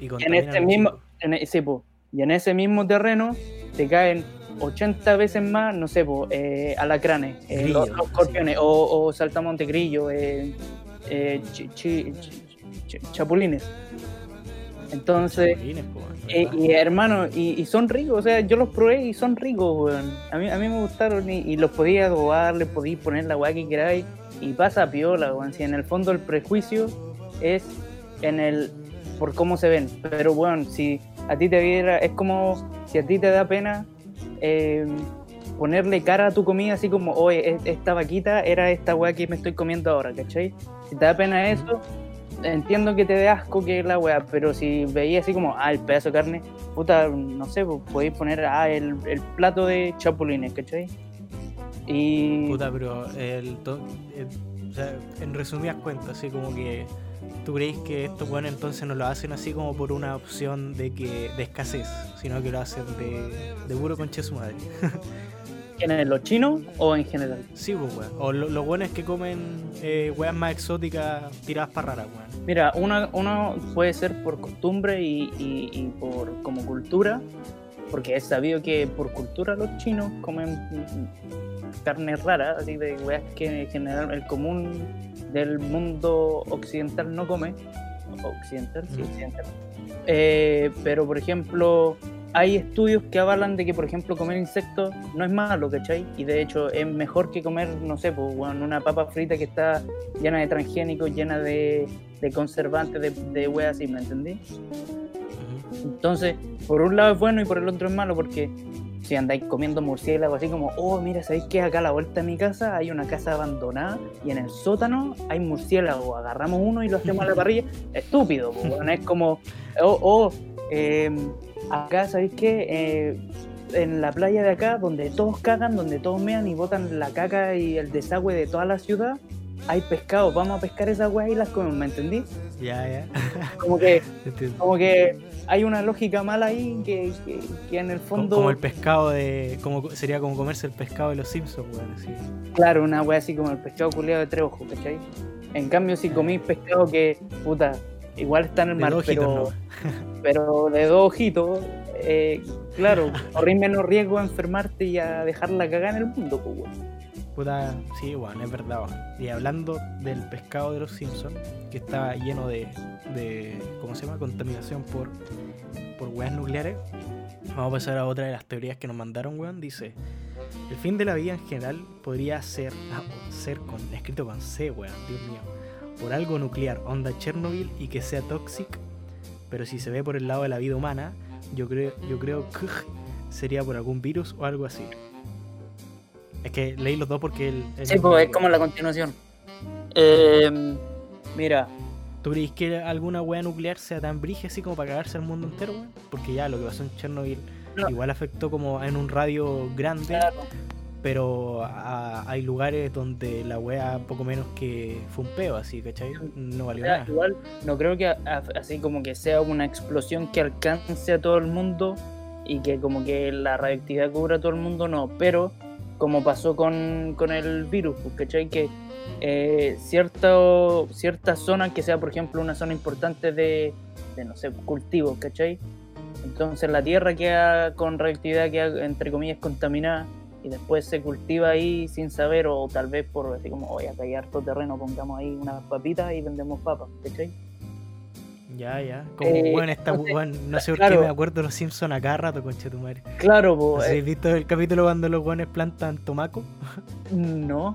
Y en este mismo, en, e- sí, po. Y en ese mismo terreno te caen 80 veces más, no sé, po, eh, alacranes, eh, los, los escorpiones, o, o saltamonte grillo, eh, eh, chi- chi- chi- chi- chapulines. Entonces, Chapulines, po, weón, eh, y hermano, y, y son ricos, o sea, yo los probé y son ricos, weón. A mí, a mí me gustaron y, y los podía adobar, les podía poner la weá que queráis y pasa piola, weón. Si en el fondo el prejuicio es en el por cómo se ven, pero bueno, si a ti te diera, es como si a ti te da pena eh, ponerle cara a tu comida, así como, oye, es- esta vaquita era esta weá que me estoy comiendo ahora, ¿cachai? Si te da pena eso, entiendo que te dé asco que es la weá, pero si veías así como, ah, el pedazo de carne, puta, no sé, pues podéis poner, ah, el, el plato de chapulines, ¿cachai? Y. Puta, pero el, el- o sea, en resumidas cuentas, así como que tú crees que estos buenos entonces no lo hacen así como por una opción de que de escasez, sino que lo hacen de, de puro conche su madre. ¿Quiénes? ¿Los chinos o en general? Sí, pues weón. O lo- los buenos que comen eh, weas más exóticas tiradas para raras, weón. Mira, uno, uno puede ser por costumbre y, y- y por como cultura, porque es sabido que por cultura los chinos comen carne rara, así de weas que en general el común del mundo occidental no come. Occidental, sí, occidental. Eh, pero por ejemplo, hay estudios que avalan de que, por ejemplo, comer insectos no es malo, ¿cachai? Y de hecho es mejor que comer, no sé, pues, una papa frita que está llena de transgénicos, llena de, de conservantes, de, de weas así, ¿me entendí? Entonces, por un lado es bueno y por el otro es malo porque si andáis comiendo murciélago así como, oh, mira, ¿sabéis que acá a la vuelta de mi casa hay una casa abandonada y en el sótano hay murciélago? Agarramos uno y lo hacemos a la parrilla. Estúpido, po, weón, es como, oh, oh, eh, acá, ¿sabéis qué? Eh, en la playa de acá, donde todos cagan, donde todos mean y botan la caca y el desagüe de toda la ciudad, hay pescado, vamos a pescar esas weas y las comemos, ¿me entendí? Ya, ya. Como que como que hay una lógica mala ahí que, que- que en el fondo, como el pescado de. Como, sería como comerse el pescado de los Simpsons, weón. así. claro, una wea así como el pescado culiado de tres ojos, ¿cachai? En cambio, si comís pescado que, puta, igual está en el mar, pero, ¿no? pero de dos ojitos, eh, claro, corrís menos riesgo a enfermarte y a dejarla cagada en el mundo, pues, weón. Puta, sí, weón, es verdad. Y hablando del pescado de los Simpsons, que está lleno de, de ¿cómo se llama? Contaminación por, por weas nucleares. Vamos a pasar a otra de las teorías que nos mandaron, weón. Dice, el fin de la vida en general podría ser, ah, ser con, escrito con C, weón, Dios mío. Por algo nuclear, onda Chernobyl y que sea tóxico. Pero si se ve por el lado de la vida humana, yo creo, yo creo que sería por algún virus o algo así. Es que leí los dos porque el, el Sí, pues es como la continuación. Eh, mira, ¿Tú crees que alguna wea nuclear sea tan brige así como para cagarse al mundo entero, weón? Porque ya lo que pasó en Chernobyl No. igual afectó como en un radio grande, claro, pero a- hay lugares donde la wea poco menos que fue un peo, así, ¿cachai? No valió O sea, nada. igual no creo que a- a- así como que sea una explosión que alcance a todo el mundo y que como que la radioactividad cubra a todo el mundo, no, pero como pasó con, con el virus, pues, ¿cachai? Que eh, cierto, cierta zona que sea, por ejemplo, una zona importante de, de, no sé, cultivos, ¿cachai? Entonces la tierra queda con radioactividad, queda entre comillas contaminada y después se cultiva ahí sin saber o tal vez por así como, oye, acá hay harto terreno, pongamos ahí unas papitas y vendemos papas, ¿cachai? Ya, ya. Como, Eh, weón, esta entonces, weón, no sé por claro. qué me acuerdo de los Simpsons a cada rato, concha tu madre. Claro, ¿No po, sé, eh, ¿Has visto el capítulo cuando los weones plantan tomaco? no,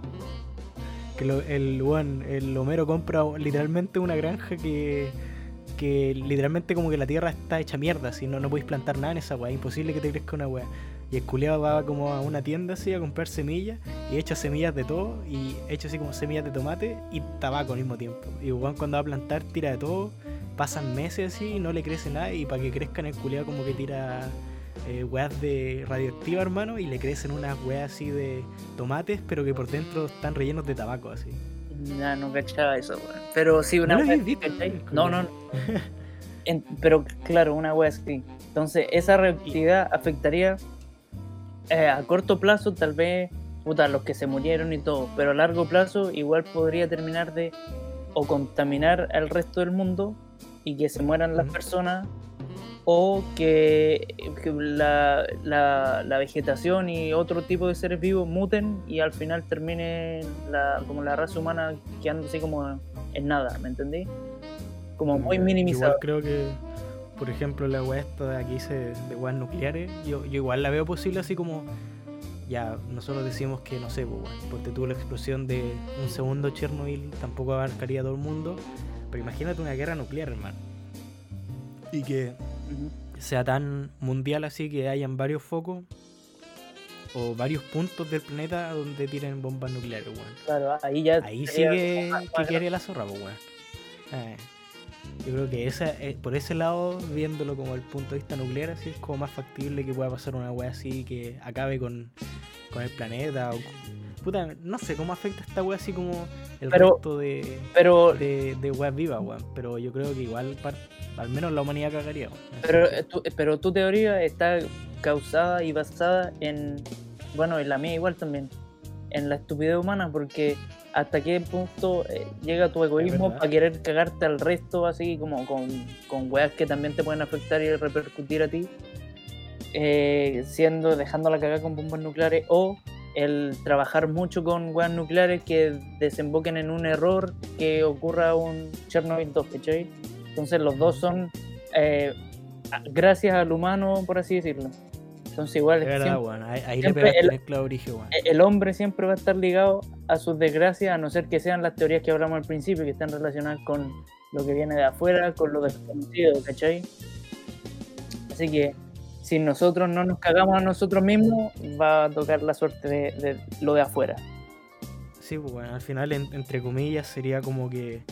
Que lo- el weón, el Homero compra literalmente una granja que, que literalmente como que la tierra está hecha mierda, así no, no podéis plantar nada en esa weá, imposible que te crezca una weá. Y el culeado va como a una tienda así a comprar semillas y echa semillas de todo y echa así como semillas de tomate y tabaco al mismo tiempo. Y weón cuando va a plantar tira de todo, pasan meses así y no le crece nada y para que crezcan el culeado como que tira eh, weas de radioactiva hermano y le crecen unas weas así de tomates pero que por dentro están rellenos de tabaco así. ya no cachaba eso, weón. Pero sí, una ¿No wea visto? No, no, no. En- pero claro, una wea así. Entonces, esa reactividad afectaría eh, a corto plazo, tal vez, puta, los que se murieron y todo, pero a largo plazo, igual podría terminar de o contaminar al resto del mundo y que se mueran las personas o que, que la, la- la vegetación y otro tipo de seres vivos muten y al final termine la, como la raza humana quedando así como en nada, ¿me entendí? Como muy minimizado. Igual creo que, por ejemplo, la wea esta de aquí dice de weas nucleares, yo, yo igual la veo posible así como. Ya, nosotros decimos que no sé, pues, porque tuvo la explosión de un segundo Chernobyl, tampoco abarcaría a todo el mundo. Pero imagínate una guerra nuclear, hermano. Y que sea tan mundial así que hayan varios focos o varios puntos del planeta donde tiren bombas nucleares, weón. Claro, ahí ya. Ahí sí que, que quedaría la zorra, pues, weón. Eh, yo creo que esa, eh, por ese lado, viéndolo como el punto de vista nuclear, así es como más factible que pueda pasar una wea así que acabe con, con el planeta. O, puta, no sé cómo afecta esta wea así como el Pero- resto de, Pero, de, de weas vivas, weón. Pero yo creo que igual, par- al menos la humanidad cagaría, weón. pero, tu, pero tu teoría está causada y basada en. Bueno, en la mía igual también. En la estupidez humana, porque hasta qué punto eh, llega tu egoísmo para querer cagarte al resto, así como con, con weas que también te pueden afectar y repercutir a ti. eh, siendo, dejando la cagada con bombas nucleares, o el trabajar mucho con weas nucleares que desemboquen en un error que ocurra un Chernobyl 2, ¿cachai? Entonces los dos son eh, gracias al humano, por así decirlo. Entonces igual Es verdad, siempre- weón. Ahí, ahí le pegaste el- el origen, weón. el hombre siempre va a estar ligado a sus desgracias, a no ser que sean las teorías que hablamos al principio, que están relacionadas con lo que viene de afuera, con lo desconocido, ¿cachai? Así que si nosotros no nos cagamos a nosotros mismos, va a tocar la suerte de, de lo de afuera. Sí, pues bueno, al final, en- entre comillas, sería como que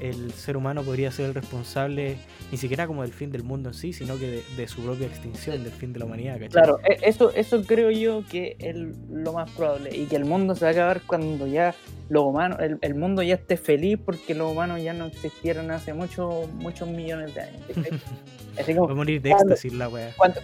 el ser humano podría ser el responsable ni siquiera como del fin del mundo en sí, sino que de, de su propia extinción, del fin de la humanidad, ¿cachai? Claro, e- eso, eso creo yo que es lo más probable. Y que el mundo se va a acabar cuando ya los humanos, el, el mundo ya esté feliz porque los humanos ya no existieron hace muchos, muchos millones de años. Así como Va a morir de cuando- éxtasis la weá. cuando,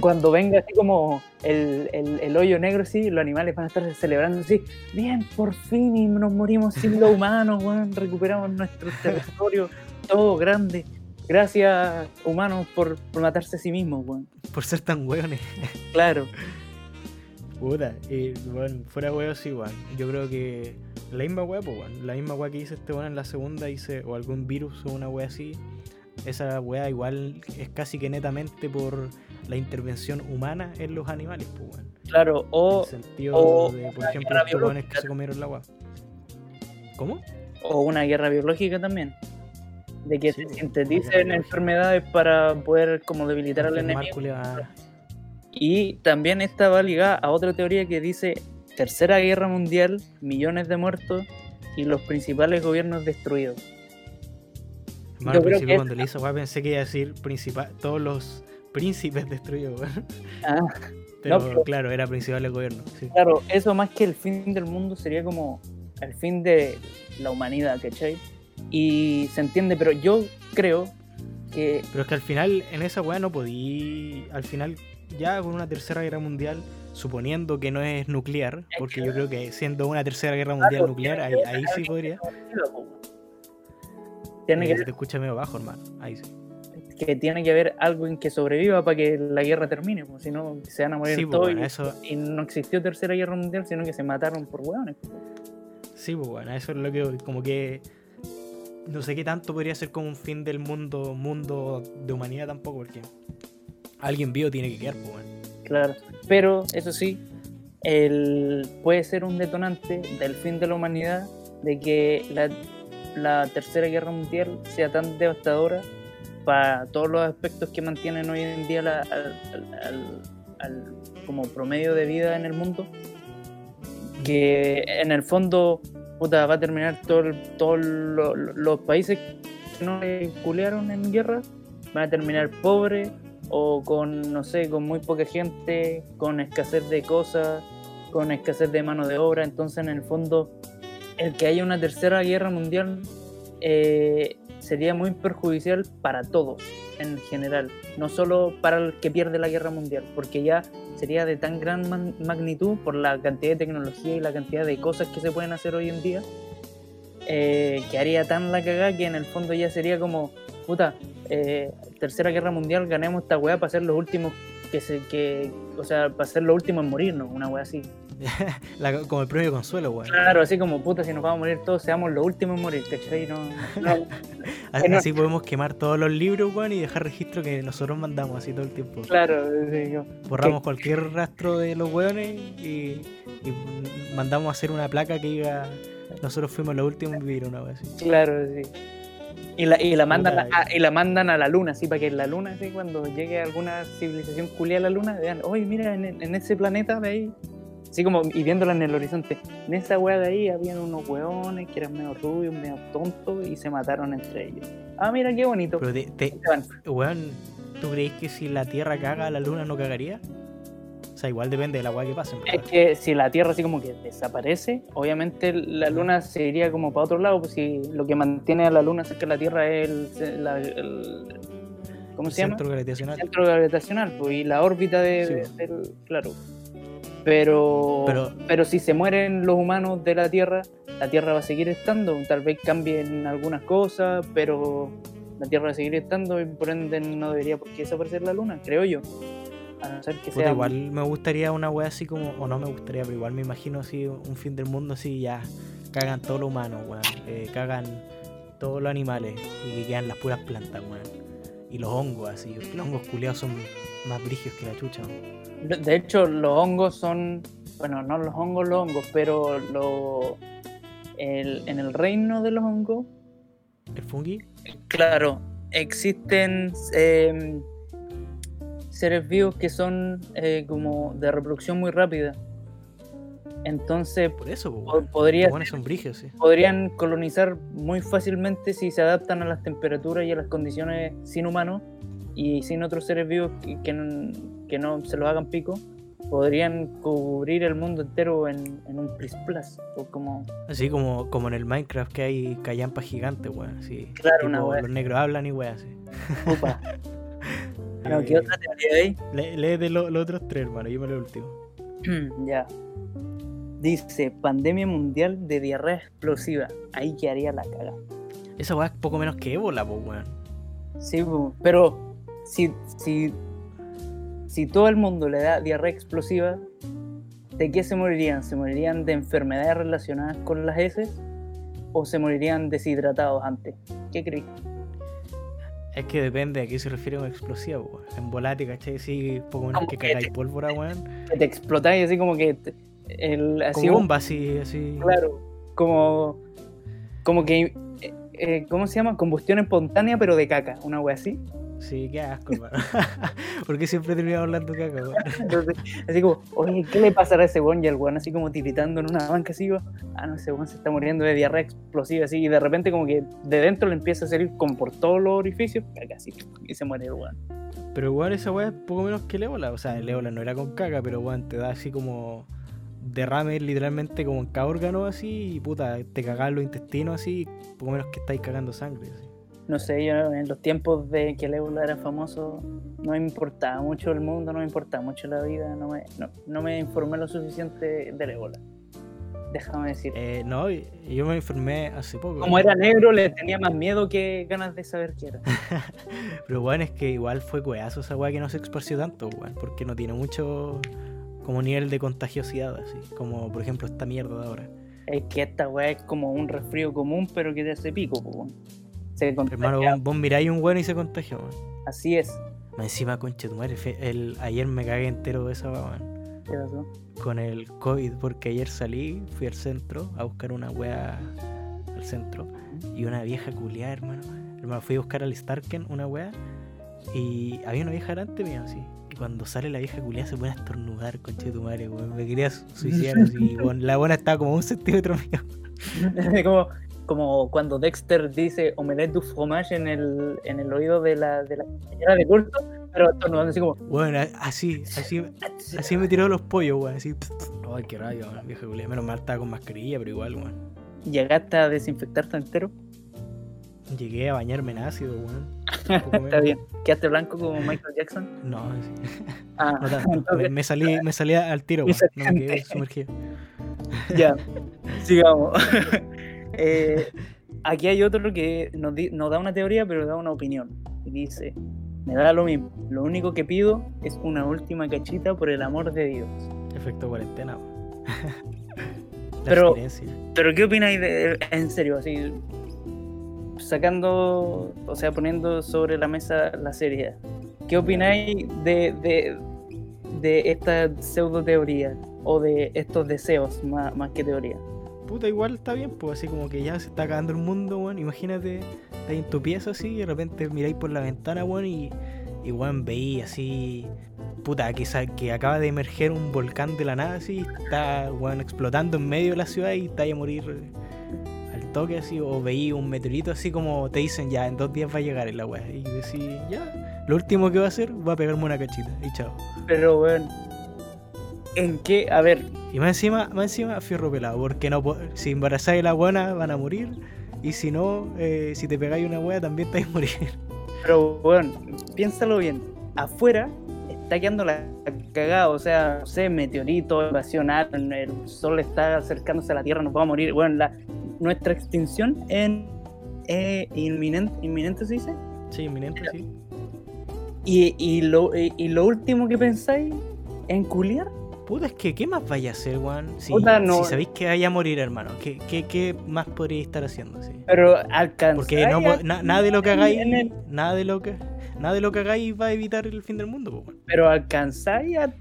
cuando venga así como el, el, el hoyo negro, así, los animales van a estar celebrando así, bien, por fin y nos morimos sin los humanos, weón, recuperamos nuestro territorio, todo grande. Gracias, humanos, por, por matarse a sí mismos, weón. Por ser tan weones. Claro. Puta, y bueno, fuera sí, weón. Yo creo que la misma weá, pues, weón. La misma weá que hice este weón en la segunda, hice, o algún virus o una weá así. Esa weá igual es casi que netamente por la intervención humana en los animales, pues, weón. Claro, En o, el sentido o de, por ejemplo, estos weones que se comieron la weá. ¿Cómo? o una guerra biológica también. De que Sí, se sinteticen enfermedades para poder como debilitar al enemigo. culiao, Y también esta va ligada a otra teoría que dice Tercera Guerra Mundial, millones de muertos y los principales gobiernos destruidos. Hermano, al principio cuando le weá pensé que iba a decir principal, todos los príncipes destruidos. Ah, Pero, pero- claro, era principal del gobierno. Sí. claro, eso más que el fin del mundo sería como el fin de la humanidad, ¿cachai? Y se entiende, pero yo creo que Pero es que al final, en esa weá no podí. Al final, ya con una tercera guerra mundial, suponiendo que no es nuclear, porque yo creo que siendo una tercera guerra mundial Claro, nuclear, ahí, sí podría. tiene que, se te escucha medio bajo, hermano. Ahí sí. que tiene que haber algo en que sobreviva para que la guerra termine, pues, si no se van a morir Sí, pues, todos bueno, y, eso, y no existió tercera guerra mundial, sino que se mataron por hueones. pues. sí, pues, bueno, eso es lo que. Como que. No sé qué tanto podría ser como un fin del mundo, mundo de humanidad tampoco, porque alguien vivo tiene que quedar, pues, bueno. Claro, pero eso sí, el, puede ser un detonante del fin de la humanidad, de que la, la tercera guerra mundial sea tan devastadora para todos los aspectos que mantienen hoy en día la- al, al- como promedio de vida en el mundo, que en el fondo va a terminar todo todos lo- lo- los países que no le culearon en guerra, van a terminar pobres o con, no sé, con muy poca gente, con escasez de cosas, con escasez de mano de obra. Entonces, en el fondo, el que haya una tercera guerra mundial eh, sería muy perjudicial para todos en general, no solo para el que pierde la guerra mundial, porque ya sería de tan gran magnitud por la cantidad de tecnología y la cantidad de cosas que se pueden hacer hoy en día, eh, que haría tan la cagada que en el fondo ya sería como, puta, eh, tercera guerra mundial, ganemos esta weá para ser los últimos que se, que, o sea, para ser los últimos en morirnos, una weá así. La- como el premio consuelo, weón. Claro, así como, puta, si nos vamos a morir todos, seamos los últimos en morir, ¿cachai? No, no, Así, no- así podemos quemar todos los libros, weón, y dejar registro que nosotros mandamos así todo el tiempo. claro, sí, yo- Borramos cualquier rastro de los weones y, y mandamos a hacer una placa que diga nosotros fuimos los últimos en vivir una vez claro, sí. Y la, y la mandan a, y la mandan a la luna, así para que en la luna, así, cuando llegue alguna civilización culia a la luna, vean, oye, mira, en, en ese planeta de ahí, así como, y viéndola en el horizonte, en esa weá de ahí habían unos weones que eran medio rubios, medio tontos, y se mataron entre ellos. Ah, mira, qué bonito. Pero te, te- weón, ¿tú crees que si la Tierra caga, la Luna no cagaría? O sea, igual depende de la weá que pase. Es que si la Tierra así como que desaparece, obviamente la Luna se iría como para otro lado, pues si lo que mantiene a la Luna cerca de la Tierra es el, la- el- ¿cómo se llama? Centro gravitacional. centro gravitacional pues, y la órbita de, Sí. de- del claro pero, Pero- pero si se mueren los humanos de la Tierra la Tierra va a seguir estando tal vez cambien algunas cosas pero la Tierra va a seguir estando y por ende no debería por qué desaparecer la Luna creo yo A no ser que Puta, sea. igual me gustaría una wea así como, o no me gustaría, pero igual me imagino así un fin del mundo así, ya, cagan todo lo humano, weón, eh, cagan todos los animales y que quedan las puras plantas, weón. Y los hongos así, los hongos culeados son más brígidos que la chucha, weón. De- De hecho, los hongos son. Bueno, no los hongos, los hongos, pero lo, el- en el reino de los hongos, El fungi, claro, existen eh, seres vivos que son eh, como de reproducción muy rápida. Entonces, por eso, po, podría sí. podrían colonizar muy fácilmente si se adaptan a las temperaturas y a las condiciones sin humanos y sin otros seres vivos que, que no, que no se los hagan pico, podrían cubrir el mundo entero en, en un plis plas, o como Así como, como en el Minecraft que hay callampas gigantes, weón, así. Claro, una Tipo, wea Los negros hablan y weón, así. opa. Bueno, ¿qué Eh, otra teoría hay? Lee, lee de lo- los otros tres, hermano, yo me leo el último. ya. Dice, pandemia mundial de diarrea explosiva. Ahí quedaría la caga. Esa weá es poco menos que ébola, po, weón. Sí, pero si, si, si todo el mundo le da diarrea explosiva, ¿de qué se morirían? ¿Se morirían de enfermedades relacionadas con las heces? ¿O se morirían deshidratados antes? ¿Qué crees? Es que depende a qué se refiere con explosiva, weón. En volate, ¿cachai? Sí, poco menos Como que cagáis pólvora, weón. Que te explotáis así como que... te- el, así Como bomba, así, así. Claro, como, como que... eh, eh, ¿Cómo se llama? Combustión espontánea, pero de caca, una wea así. Sí, qué asco, hermano. Porque siempre terminamos hablando caca, weón. Entonces, así como, oye, ¿qué le pasará a ese weón? Y el weón así como tiritando en una banca, así, ah, no, ese weón se está muriendo de diarrea explosiva, así, y de repente como que de dentro le empieza a salir como por todos los orificios, caca, así, y se muere el weón. Pero igual esa weá es poco menos que el ébola. O sea, el ébola no era con caca, pero weón, te da así como derrame literalmente como en cada órgano así y puta, te cagan los intestinos así, poco menos que estáis cagando sangre. así. No sé, yo en los tiempos de que el ébola era famoso, no me importaba mucho el mundo, no me importaba mucho la vida, no me, no, no me informé lo suficiente del ébola. Déjame decir. Eh, no, yo me enfermé hace poco. Como era negro, le tenía más miedo que ganas de saber qué era. Pero bueno, es que igual fue cueazo esa weá que no se esparció tanto, weón, porque no tiene mucho como nivel de contagiosidad, así, como por ejemplo esta mierda de ahora. Es que esta weá es como un resfrío común, pero que te hace pico, weón. Se contagia. Hermano, vos, vos miráis un weón y se contagió, weón. Así es. Más encima, conche tu madre, el, ayer me cagué entero de esa weón. ¿Qué pasó? Con el COVID, porque ayer salí, fui al centro a buscar una weá al centro y una vieja culiada, hermano. Hermano, fui a buscar al Starken una weá y había una vieja delante mío, así. Y cuando sale la vieja culiada se pone a estornudar, conche tu madre, weón. Me quería su- suicidar así. La buena estaba como un centímetro mío. como, como cuando Dexter dice omelette du fromage en el, en el oído de la, de la compañera de curso, pero estornudando así como. Bueno, así, así, así me tiró los pollos, weón. Así. Ay, qué rayo, vieja. Menos mal estaba con mascarilla, pero igual, weón. Llegaste a desinfectarte entero. Llegué a bañarme en ácido, weón. Está bien. Quedaste blanco como Michael Jackson. No, sí. Ah, No tanto. Me, me salí, me salí al tiro, weón. No me quedé sumergido. ya. Sigamos. Eh, aquí hay otro que nos, di- nos da una teoría, pero da una opinión. Y dice: Me da lo mismo. Lo único que pido es una última cachita por el amor de Dios. Efecto cuarentena, Pero-. Pero ¿qué opináis de, en serio, así, sacando, o sea, poniendo sobre la mesa la serie? ¿Qué opináis de, de, de esta pseudo teoría o de estos deseos más, más que teoría? Puta, igual está bien, pues así como que ya se está acabando el mundo, weón. Imagínate, estás en tu pieza así y de repente miráis por la ventana, weón, y, y weón, veí así. Puta, que, que acaba de emerger un volcán de la nada así, está, weón, explotando en medio de la ciudad y está a morir al toque así, o veí un meteorito así como te dicen ya, en dos días va a llegar la weá. Y decís, ya, lo último que va a hacer va a pegarme una cachita, y chao. Pero, bueno, ¿en qué? A ver, Y más encima, más encima, fierro pelado, porque no si embarazáis a la buena van a morir. Y si no, eh, si te pegáis una wea también te vais a morir. pero, bueno, piénsalo bien. Afuera está quedando la cagada, o sea, no sé, meteorito, invasión, alien, el sol está acercándose a la Tierra, nos vamos a morir. Bueno, la, nuestra extinción en, eh, inminente, inminente se dice. Sí, inminente, sí. ¿Y, y, lo, y, y lo último que pensáis en culiar? Puta, es que, ¿qué más vaya a hacer, weón? Si, Puta, no. si sabéis que vaya a morir, hermano, ¿qué, qué, qué más podríais estar haciendo? Sí? Pero alcanzáis. Porque no, na- nada de lo que hagáis, el- nada de lo que, nada de lo que hagáis va a evitar el fin del mundo, po. Pero alcanzáis a,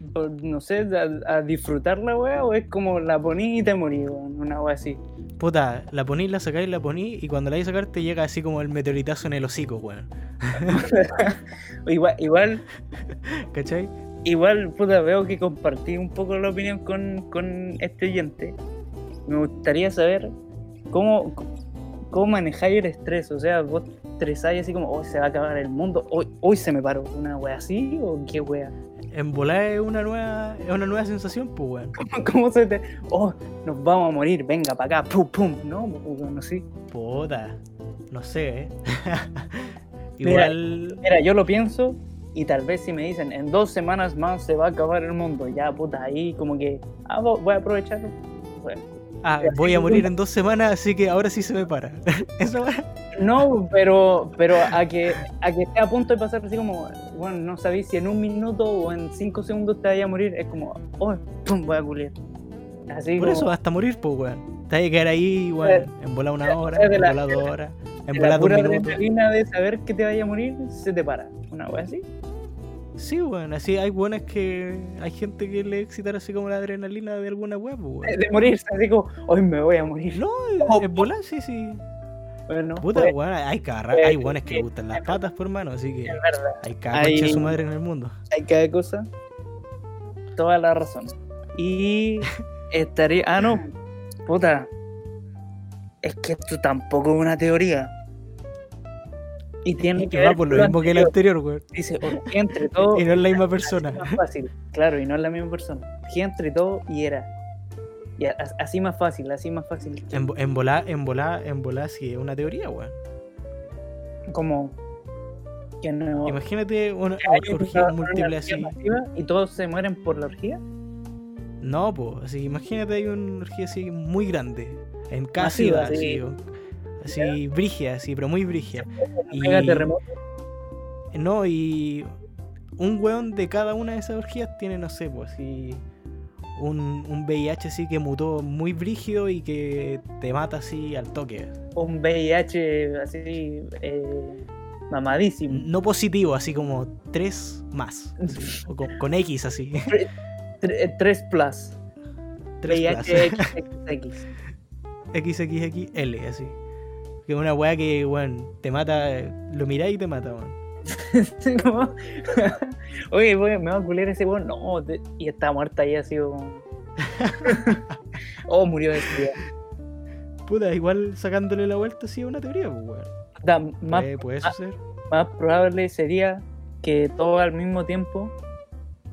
no sé, a, a disfrutar la wea o es como la poní y te morí, weón, una wea así. Puta, la ponís, la sacáis, la ponís y cuando la vais a sacar te llega así como el meteoritazo en el hocico, weón. Igual, igual, ¿Cachai? Igual, puta, veo que compartí un poco la opinión con, con este oyente. Me gustaría saber cómo, cómo manejáis el estrés. O sea, vos estresáis así como, oh, se va a acabar el mundo, hoy, hoy se me paró. ¿Una wea así o qué wea? En volar es una nueva, es una nueva sensación, pues, weón. ¿Cómo, cómo se te.? Oh, nos vamos a morir, venga para acá, pum, pum. No, no sé. Puta, no sé, eh. Mira, Igual. Mira, yo lo pienso y tal vez si me dicen en dos semanas más se va a acabar el mundo, ya puta, ahí como que ah, vo- voy a aprovecharlo. Bueno, Ah, voy a morir en dos semanas, así que ahora sí se me para. Eso va. no, pero, pero a que a que esté a punto de pasar así como, bueno, no sabéis si en un minuto o en cinco segundos te vaya a morir, es como, oh, pum, voy a culiar. Así Por como, eso hasta morir, pues, weón. Te vas a quedar ahí, weón, en volar una hora, de en la- volar dos horas, en la volar dos minutos. adrenalina de saber que te vaya a morir, se te para. Una wea así. Sí, weón, así hay buenas que. Hay gente que le excitar así como la adrenalina de alguna web, weón. De morirse, así como, hoy me voy a morir. No, Oh, es volar, sí, sí. Bueno, Puta, pues, weón, hay cada pues, hay buenas que le gustan las patas, por mano, así que es verdad. hay cada Hay- concha de su madre en el mundo. hay cada cosa. Toda la razón. Y estaría. Ah, no. Puta. Es que esto tampoco es una teoría. Y tiene Y que que ver por lo mismo que el anterior. weón. Dice, orgía entre todo. Y no es la misma persona. más fácil. Claro, y no es la misma persona. Orgía entre todo y era. Y así más fácil, así más fácil. En, en volar, en volar, en volar sí es una teoría, weón. Como. Que no. Imagínate una que una- orgía múltiple así. Y todos se mueren por la orgía. No, pues, así, imagínate hay una orgía así muy grande, en cada Masiva, ciudad, sí. así, así, brigia, así, pero muy brigia. Y- terremoto. No, y un weón de cada una de esas orgías tiene, no sé, pues, así, un, un VIH así que mutó muy brígido y que te mata así al toque. un VIH así eh, mamadísimo. No positivo, así como tres más, así, o con, con X así. 3 plus. Tres VIH plus. XXX. XXXL, así. Que es una weá que, weón, te mata, lo miráis y te mata, weón. Oye, voy- me va a culiar ese weón. No, te- y está muerta ahí así como. oh, murió de sida. Puta, igual sacándole la vuelta sí es una teoría, pues, weón. Da, Más, Puede, puede ah, suceder. más probable sería que todo al mismo tiempo.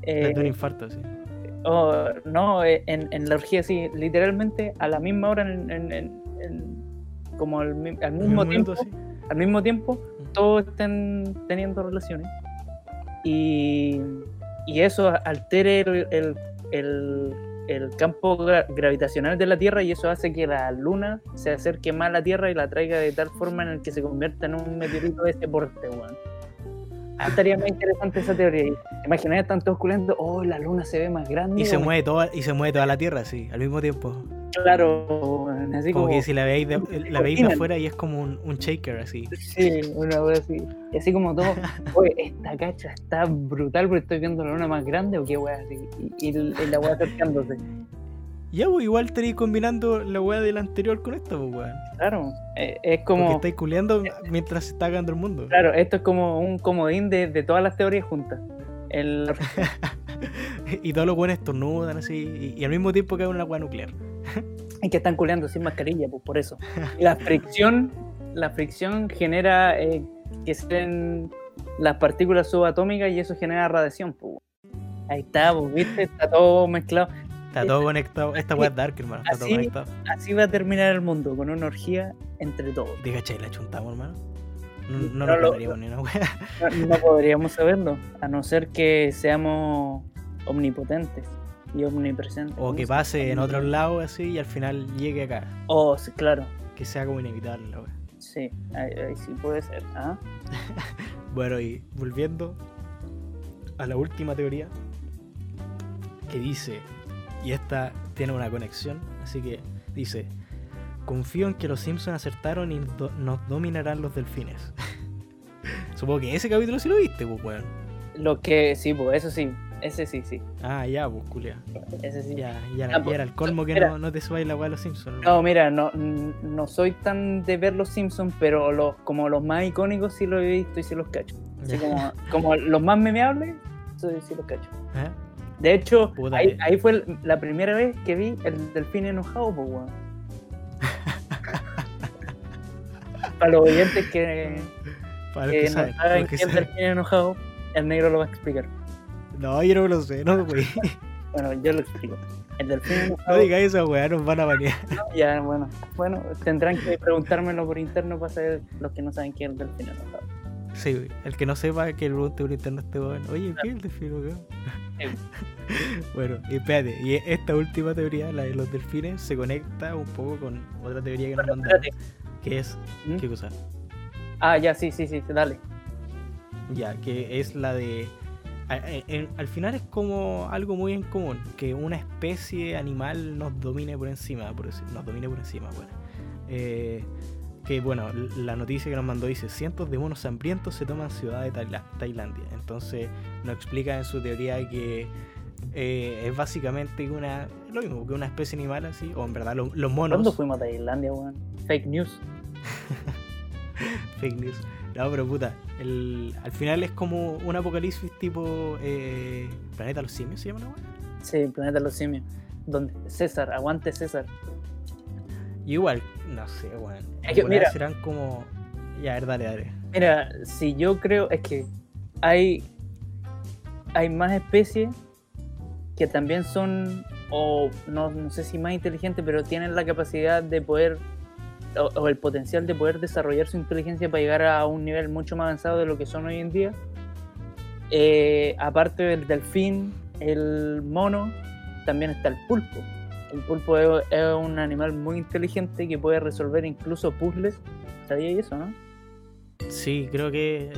eh, un infarto, sí. o no, eh, en, en la orgía, sí, literalmente a la misma hora, en- en- en- como al, al mismo tiempo, al mismo tiempo, todos estén teniendo relaciones y, y eso altere el, el- el- el campo gra- gravitacional de la Tierra y eso hace que la Luna se acerque más a la Tierra y la traiga de tal forma en el que se convierta en un meteorito de ese porte, weón. Ah, estaría más interesante esa teoría. Imaginaría están todos culiando, oh, la Luna se ve más grande. Y se weón". mueve toda, y se mueve toda la tierra, sí, al mismo tiempo. Claro, así como, como, que si la veis de, la veis de afuera y es como un, un shaker así. Sí, una vez así. Y así como todo, oye, esta cacha está brutal porque estoy viendo la luna más grande o qué weá así. Y, y la weá acercándose. Ya, pues igual estaréis combinando la weá del anterior con esta, pues weón. Claro, eh, es Porque como, estáis culeando mientras se está cagando el mundo. claro, esto es como un comodín de, de todas las teorías juntas. El, y todos los buenos estornudan así. Y, y al mismo tiempo que hay una weá nuclear. y que están culeando sin mascarilla, pues por eso. Y la fricción, la fricción genera eh, que estén las partículas subatómicas y eso genera radiación, pues. Ahí está, pues, viste, está todo mezclado. Está todo conectado. Esta weá es dark, hermano. Está todo Así- conectado. Así va a terminar el mundo, con una orgía entre todos. ¿Te cachai? La chuntamos, hermano. No, no lo- ganaríamos ni una weá. No, no podríamos saberlo, a no ser que seamos omnipotentes y omnipresentes. O que ¿Cómo se- pase en otros lados así y al final llegue acá. Oh, sí, claro, Que sea como inevitable la sí, ahí, ahí sí puede ser. ¿ah? Bueno, y volviendo a la última teoría que dice, y esta tiene una conexión, así que dice, confío en que los Simpsons acertaron y do- nos dominarán los delfines. Supongo que ese capítulo sí lo viste, pues, weón. Lo que, sí, pues eso sí, ese sí, sí, Ah, ya, pues, culia. ese sí. Ya, ya, Ah, era, pues, ya era el colmo que no, no te subáis la weá de los Simpsons. No, mira, no, no soy tan de ver los Simpsons, pero los, como los más icónicos sí los he visto y sí los cacho. Así como, como los más memeables, sí, los cacho. ¿Eh? De hecho, Puta ahí, ahí fue la primera vez que vi el delfín enojado, pues, weón. Para los oyentes que, Para que que no saben. saben. delfín enojado, el negro lo va a explicar. No, yo no lo sé, no, güey. Bueno, yo lo explico. El delfín No enojado, digáis esa weá, nos van a banear. ya, bueno, bueno, tendrán que preguntármelo por interno para saber los que no saben qué es el delfín enojado. Sí, güey. El que no sepa que le pregunte por internet a este weón. Oye, ¿qué es el delfín, weón? Bueno, y espérate, y esta última teoría, la de los delfines, se conecta un poco con otra teoría que nos mandaron, que es, ¿Mm? ¿qué cosa? Ah, ya, sí, sí, sí, dale. Ya, que es la de... en- al final es como algo muy en común, que una especie animal nos domine por encima, por decir- nos domine por encima, bueno. Eh, que bueno, la noticia que nos mandó dice, cientos de monos hambrientos se toman ciudad de Taila- Tailandia. Entonces nos explica en su teoría que eh, es básicamente una, lo mismo que una especie animal así, o en verdad lo- los monos... ¿Cuándo fuimos a Tailandia, weón? Fake news. Fake news. No, pero puta, el, al final es como un apocalipsis tipo eh, Planeta de los Simios, ¿se llama la weá? Sí, planeta de los simios. Donde César, aguante César. Y Igual, no sé, weón. Es que, En volada mira. serán como. Ya, a ver, dale, dale. Mira, si yo creo, es que hay, hay más especies que también son, o no, no sé si más inteligentes, pero tienen la capacidad de poder, o, o el potencial de poder desarrollar su inteligencia para llegar a un nivel mucho más avanzado de lo que son hoy en día. Eh, aparte del delfín, el mono, también está el pulpo. El pulpo es, es un animal muy inteligente que puede resolver incluso puzzles. ¿Sabías eso, no? Sí, creo que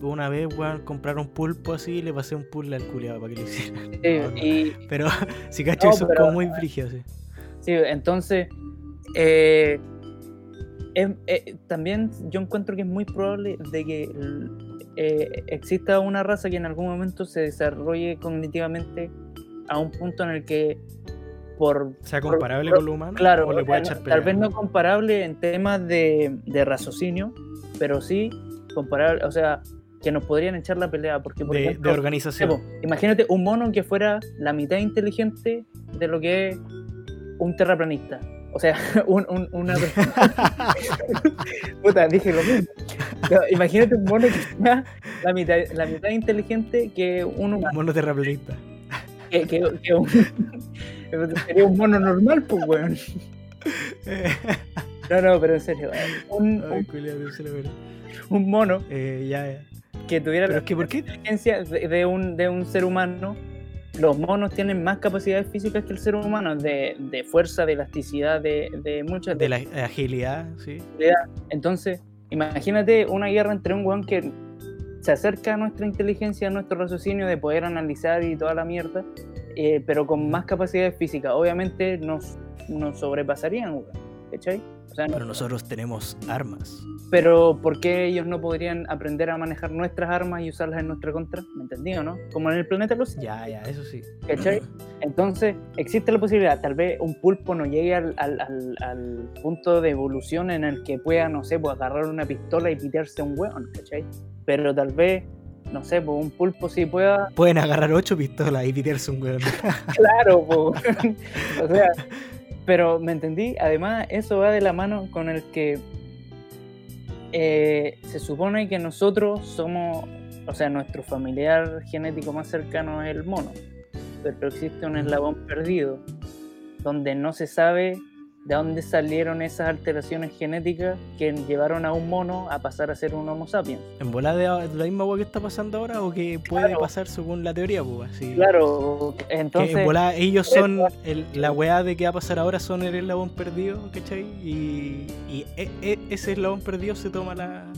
una vez, weón, compraron pulpo así y le pasé un puzzle al culiado para que lo hiciera. Sí, No, y, Pero, si cacho, No, eso pero- es como muy brígido, sí. Sí, entonces, eh, em- eh, también yo encuentro que es muy probable de que eh, exista una raza que en algún momento se desarrolle cognitivamente a un punto en el que por sea comparable por- con lo humano claro, o le puede echar tal vez no comparable en temas de, de raciocinio, pero sí comparable, o sea, que nos podrían echar la pelea, porque por de, ejemplo, de organización. Imagínate un mono que fuera la mitad inteligente de lo que es un terraplanista. O sea, un, un- una persona. Puta, dije lo mismo. No, imagínate un mono que sea la mitad, la mitad inteligente que un humano. Mono terraplanista. Que, que- que un- sería un mono normal, pues, weón. No, no, pero en serio. Un, Ay, un, culiado, se lo veré. un mono Eh, ya, ya. que tuviera Pero la es que, ¿por qué? inteligencia de, de un, de un ser humano, los monos tienen más capacidades físicas que el ser humano, de, de fuerza, de elasticidad, de, de muchas De la agilidad, sí. Entonces, imagínate una guerra entre un weón que se acerca a nuestra inteligencia, a nuestro raciocinio de poder analizar y toda la mierda, eh, pero con más capacidades físicas. Obviamente nos, nos sobrepasarían. ¿Cachai? O sea, no- Pero nosotros tenemos armas. pero ¿por qué ellos no podrían aprender a manejar nuestras armas y usarlas en nuestra contra? ¿Me entendí o no? Como en el planeta los Ya, ya, eso sí. ¿Cachai? Entonces, existe la posibilidad, tal vez un pulpo no llegue al, al- al- al punto de evolución en el que pueda, no sé, pues agarrar una pistola y pitearse a un hueón, ¿cachai? Pero tal vez, no sé, pues un pulpo sí pueda, Pueden agarrar ocho pistolas y pitearse un weón. claro, pues, o sea, pero me entendí, además eso va de la mano con el que eh, se supone que nosotros somos, o sea, nuestro familiar genético más cercano es el mono, pero existe un eslabón perdido donde no se sabe de dónde salieron esas alteraciones genéticas que llevaron a un mono a pasar a ser un Homo sapiens. ¿En bola de la misma weá que está pasando ahora o que puede Claro. pasar según la teoría, pues? Así, Claro, entonces... en volada ellos son el- la weá de que va a pasar ahora son el eslabón perdido, ¿cachai? Y, y e- e- ese eslabón perdido se toma la,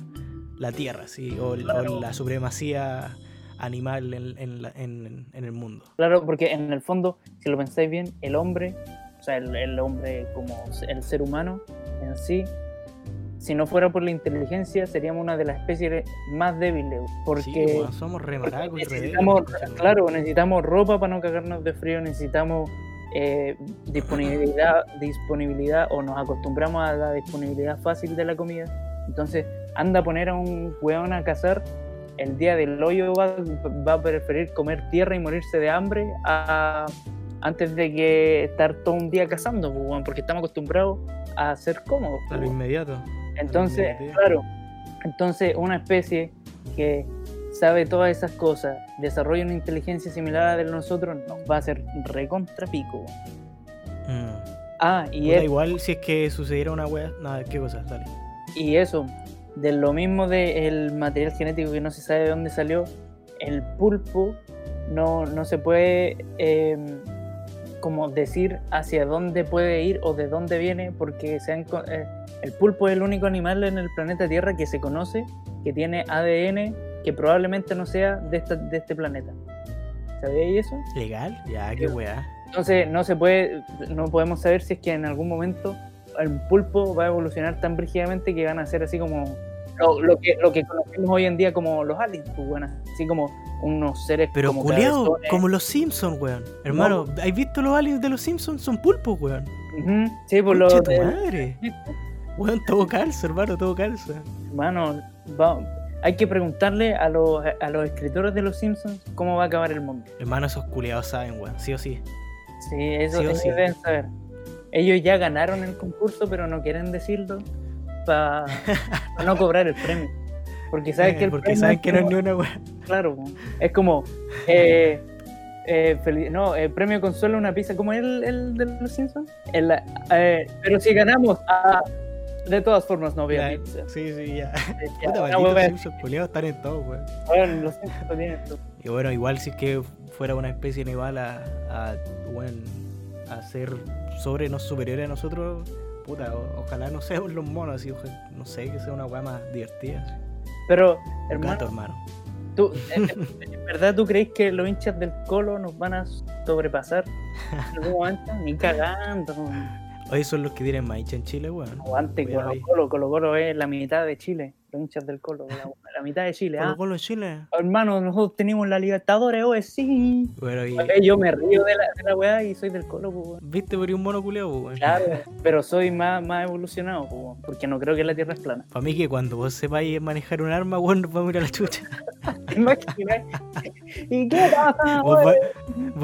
la tierra, ¿sí? O, la supremacía animal en, en la- en- en el mundo. Claro, porque en el fondo, si lo pensáis bien, el hombre, sea, el, el hombre como el ser humano en sí, si no fuera por la inteligencia, seríamos una de las especies más débiles. Porque Sí, weón, somos re maracos re necesitamos, weón. claro, necesitamos ropa para no cagarnos de frío, necesitamos eh, disponibilidad, disponibilidad o nos acostumbramos a la disponibilidad fácil de la comida. Entonces, anda a poner a un weón a cazar, el día del hoyo va, va a preferir comer tierra y morirse de hambre a- antes de que estar todo un día cazando, pues, porque estamos acostumbrados a ser cómodos. A pues, lo inmediato. Entonces, Inmediato. claro, entonces una especie que sabe todas esas cosas, desarrolla una inteligencia similar a la de nosotros, nos va a hacer recontra pico. weón. Mm. Ah, y, es- igual si es que sucediera una wea. Nada, ¿qué cosa? Dale. y eso, de lo mismo del material genético que no se sabe de dónde salió, el pulpo no, no se puede eh, como decir hacia dónde puede ir o de dónde viene, porque se han eh, el pulpo es el único animal en el planeta Tierra que se conoce que tiene ADN que probablemente no sea de, esta- de este planeta. ¿Sabíais eso? ¿Legal? Ya, qué Sí. wea. Entonces no se puede, no podemos saber si es que en algún momento el pulpo va a evolucionar tan brígidamente que van a ser así como lo, lo que, lo que conocemos hoy en día como los aliens, pues, bueno, así como unos seres Pero como como los Simpsons, weón. Hermano, ¿has visto los aliens de los Simpsons? Son pulpos, weón. Sí, por lo tu de- madre. Weón, todo calza, hermano, todo calza. Hermano, va- hay que preguntarle a los, a los escritores de los Simpsons cómo va a acabar el mundo. Hermano, esos culiados saben, weón. Sí o sí. Sí, eso Sí sí. deben saber. Ellos ya ganaron el concurso, pero no quieren decirlo para no cobrar el premio. Porque saben que el Porque premio saben es que no es como- ni una wea. Claro, es como. Eh, eh, no, el premio consuelo una pizza. ¿Cómo es el, el de los Simpsons? El, eh, pero si ganamos, ah, de todas formas no había pizza. Sí, sí, ya. Eh, ya, Puta, hueva- Simpsons culiados están en todo, weón. bueno, los Simpsons tienen todo. Y bueno, igual si es que fuera una especie animal a, a, bueno, a ser sobre nos superiores a nosotros, puta, o- ojalá no sean los monos, así, ojalá- no sé, que sea una weá más divertida. así. Pero, hermano, gato, hermano. ¿tú, ¿en verdad tú crees que los hinchas del Colo nos van a sobrepasar en algún momento? Ni cagando. Hoy son los que tienen más hincha en Chile, weón. Aguante, Cuidado Colo. Colo. Colo Colo es la mitad de Chile. Los hinchas del Colo. La, la mitad de Chile. Ah, Colo en Chile. hermano, nosotros tenemos la Libertadores, hoy sí. Bueno, y, Eh, Yo me río de la, de la weá y soy del Colo, pues, weón. ¿viste por ahí un mono culiao, weón? Claro, pero soy más, más evolucionado, pues, weón, porque no creo que la Tierra es plana. Para mí que cuando vos sepáis manejar un arma, weón, nos vamos a ir a la chucha. ¿Y qué pasa,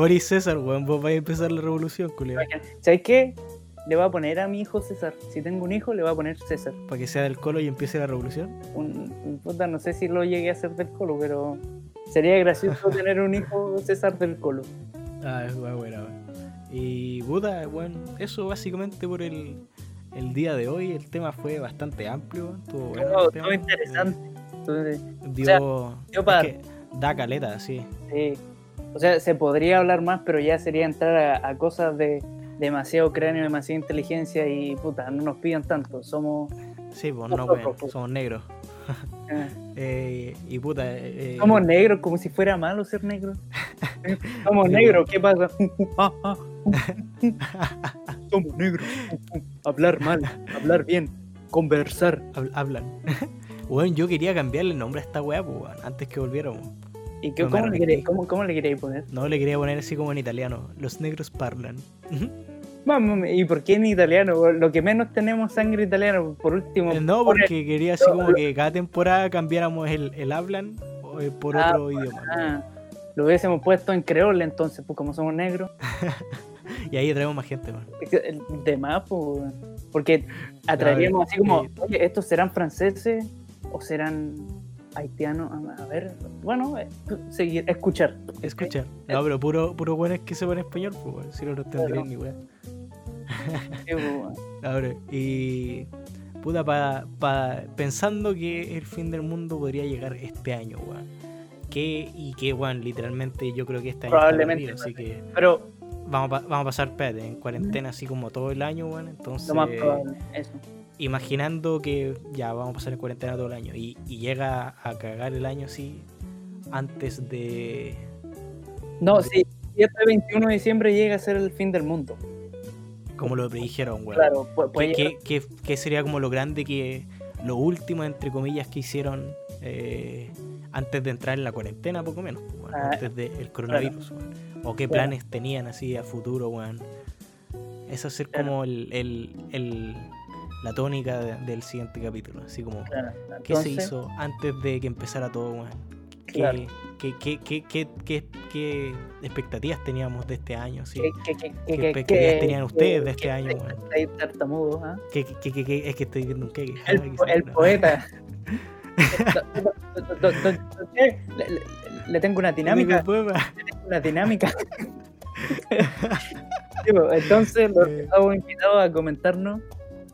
eres César, weón, vos vais a empezar la revolución, culiao. ¿Sabes qué? Le voy a poner a mi hijo César. Si tengo un hijo, le voy a poner César. Para que sea del Colo y empiece la revolución. Un, un- puta, no sé si lo llegué a hacer del Colo, pero sería gracioso tener un hijo César del Colo. Ah, es buena, buena, weón. Y puta, bueno, eso básicamente por el, el día de hoy. El tema fue bastante amplio, estuvo bueno. Todo, el tema. todo interesante. Entonces, dio, sea, dio es para- que da caleta, sí. Sí. O sea, se podría hablar más, pero ya sería entrar a, a cosas de demasiado cráneo, demasiada inteligencia y puta, no nos pidan tanto. Somos, Sí, pues Somos no, rojos, weón, pues. somos negros. eh, Eh, y puta, eh, somos negros como si fuera malo ser negro. somos negros, ¿qué pasa? Ah, ah. somos negros. hablar mal, hablar bien, conversar. hab- hablan. Weón, yo quería cambiarle el nombre a esta weá, pues, antes que volviéramos. ¿Y qué, No cómo, le queréis, cómo, cómo le queréis poner? No le quería poner así como en italiano. Los negros parlan. Vamos, ¿y por qué en italiano? Lo que menos tenemos sangre italiana, por último. Eh, No, porque quería así como que cada temporada cambiáramos el, el hablan eh, por Ah, otro idioma. Ah, lo hubiésemos puesto en creole entonces, pues como somos negros. Y ahí traemos más gente, man. El- De más, pues, porque atraeríamos así como, eh, oye, ¿estos serán franceses o serán haitianos? A- ver, bueno, eh, seguir, escuchar. Escuchar. No, pero puro, puro bueno es que se pone español, pues. Si no, no entenderían ni weón. Pues. Ahora, y. Puta, pa, pa- pensando que el fin del mundo podría llegar este año, weón. Que, y que, weón, literalmente yo creo que este año está Probablemente, así que Pero vamos a, vamos a pasar, espérate, en cuarentena así como todo el año, weón. Entonces, lo más probable, eso. Imaginando que ya vamos a pasar en cuarentena todo el año y, y llega a cagar el año así, antes de. No, de- sí, si este 21 de diciembre llega a ser el fin del mundo. Como lo predijeron, weón. Claro, pu- puede ¿Qué, qué- sería como lo grande que. Lo último, entre comillas, que hicieron eh, antes de entrar en la cuarentena, poco menos, Ah, antes del coronavirus, weón. O qué Claro. planes tenían así a futuro, weón. Eso ser Claro. como el, el- el- la tónica de- del siguiente capítulo. Así como, claro, ¿qué se entonces, hizo antes de que empezara todo, weón? ¿Qué, Claro. qué- qué- qué- qué- qué- qué expectativas teníamos de este año? sí? ¿Qué, qué, qué, ¿Qué qué- qué- expectativas qué- tenían ustedes qué- de este qué- año, qué- ahí tartamudo, ¿ah? ¿Qué, qué- qué- qué- es que estoy viendo un queque. El, el qué poeta. ¿qué? le, tengo una dinámica. Le tengo una dinámica. Pues, Entonces, los Eh. estamos invitados a comentarnos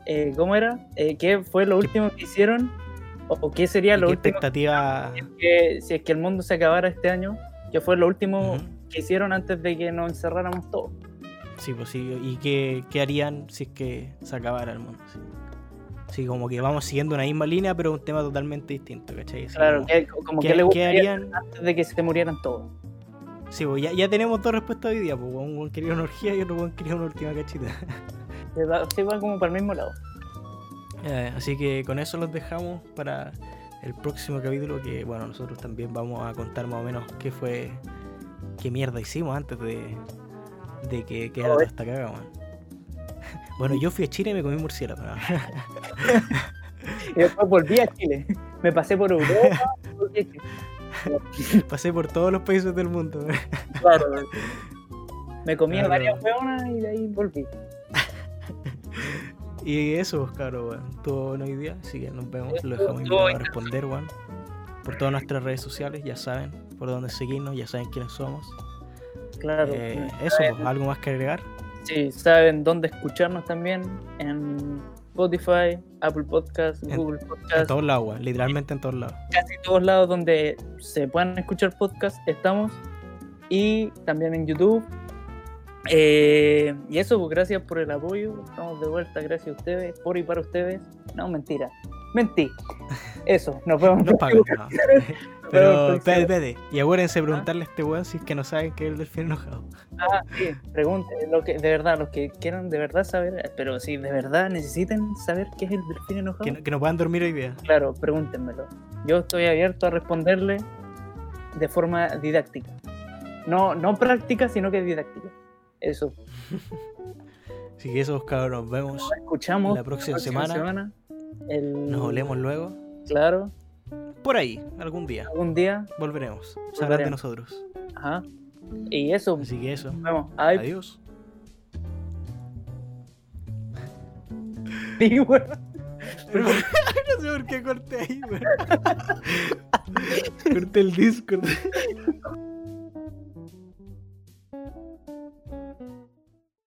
eh, cómo era, eh, qué fue lo último que hicieron, o, o qué sería ¿Y lo ¿Qué último expectativa? que, si es que el mundo se acabara este año, qué fue lo último que hicieron antes de que nos encerráramos todos. Sí, pues sí. ¿Y qué, qué harían si es que se acabara el mundo? Sí. Sí, como que vamos siguiendo una misma línea, pero un tema totalmente distinto, ¿cachai? Claro, como, que, como ¿qué, que le qué gustaría harían? antes de que se murieran todos. Sí, pues ya, ya tenemos dos respuestas hoy día, pues un buen quería una orgía y otro buen quería una última cachita. Se va, como para el mismo lado. Eh, así que con eso los dejamos para el próximo capítulo que, bueno, nosotros también vamos a contar más o menos qué fue, qué mierda hicimos antes de, de que quedara toda esta caga. Bueno, yo fui a Chile y me comí murciélago. ¿no? Y después volví a Chile. Me pasé por Europa. volví a Chile. Pasé por todos los países del mundo. Claro. Me comí Claro. varias hueonas y de ahí volví. Y eso, pues, cabrón, weón. Todo hoy día, así que nos vemos. Lo dejamos Estuvo invitado a responder, weón. Por todas nuestras redes sociales, ya saben por dónde seguirnos, ya saben quiénes somos. Claro. Eh, eso, saben- pues, algo más que agregar. Sí, saben dónde escucharnos también. En Spotify, Apple Podcasts, En- Google En Podcasts. todos lados. Literalmente en todos lados. casi todos lados donde se puedan escuchar podcasts estamos y también en YouTube. Eh, y eso, pues gracias por el apoyo. Estamos de vuelta, gracias a ustedes, por y para ustedes. No, mentira. Mentí. Eso, nos vemos. Nos pagan, no. Pero, espérate, espérate. Y acuérdense de preguntarle a este weón si es que no saben que es el delfín enojado. Ah, sí, pregunten, lo que, de verdad, los que quieran de verdad saber, pero si de verdad necesiten saber qué es el delfín enojado, Que, no- que no puedan dormir hoy día. claro, pregúntenmelo. Yo estoy abierto a responderle de forma didáctica. No, no práctica, sino que didáctica. Eso. Así que eso, cabrón, nos vemos. Nos escuchamos La próxima semana. El- Nos olemos luego. Claro, Por ahí, algún día. algún día. Volveremos. Sabrán de nosotros. Ajá. Y eso, Así que eso. nos vemos. Ay, Adiós. sí, bueno. Pero, no sé por qué corté ahí, weón. corté el Discord.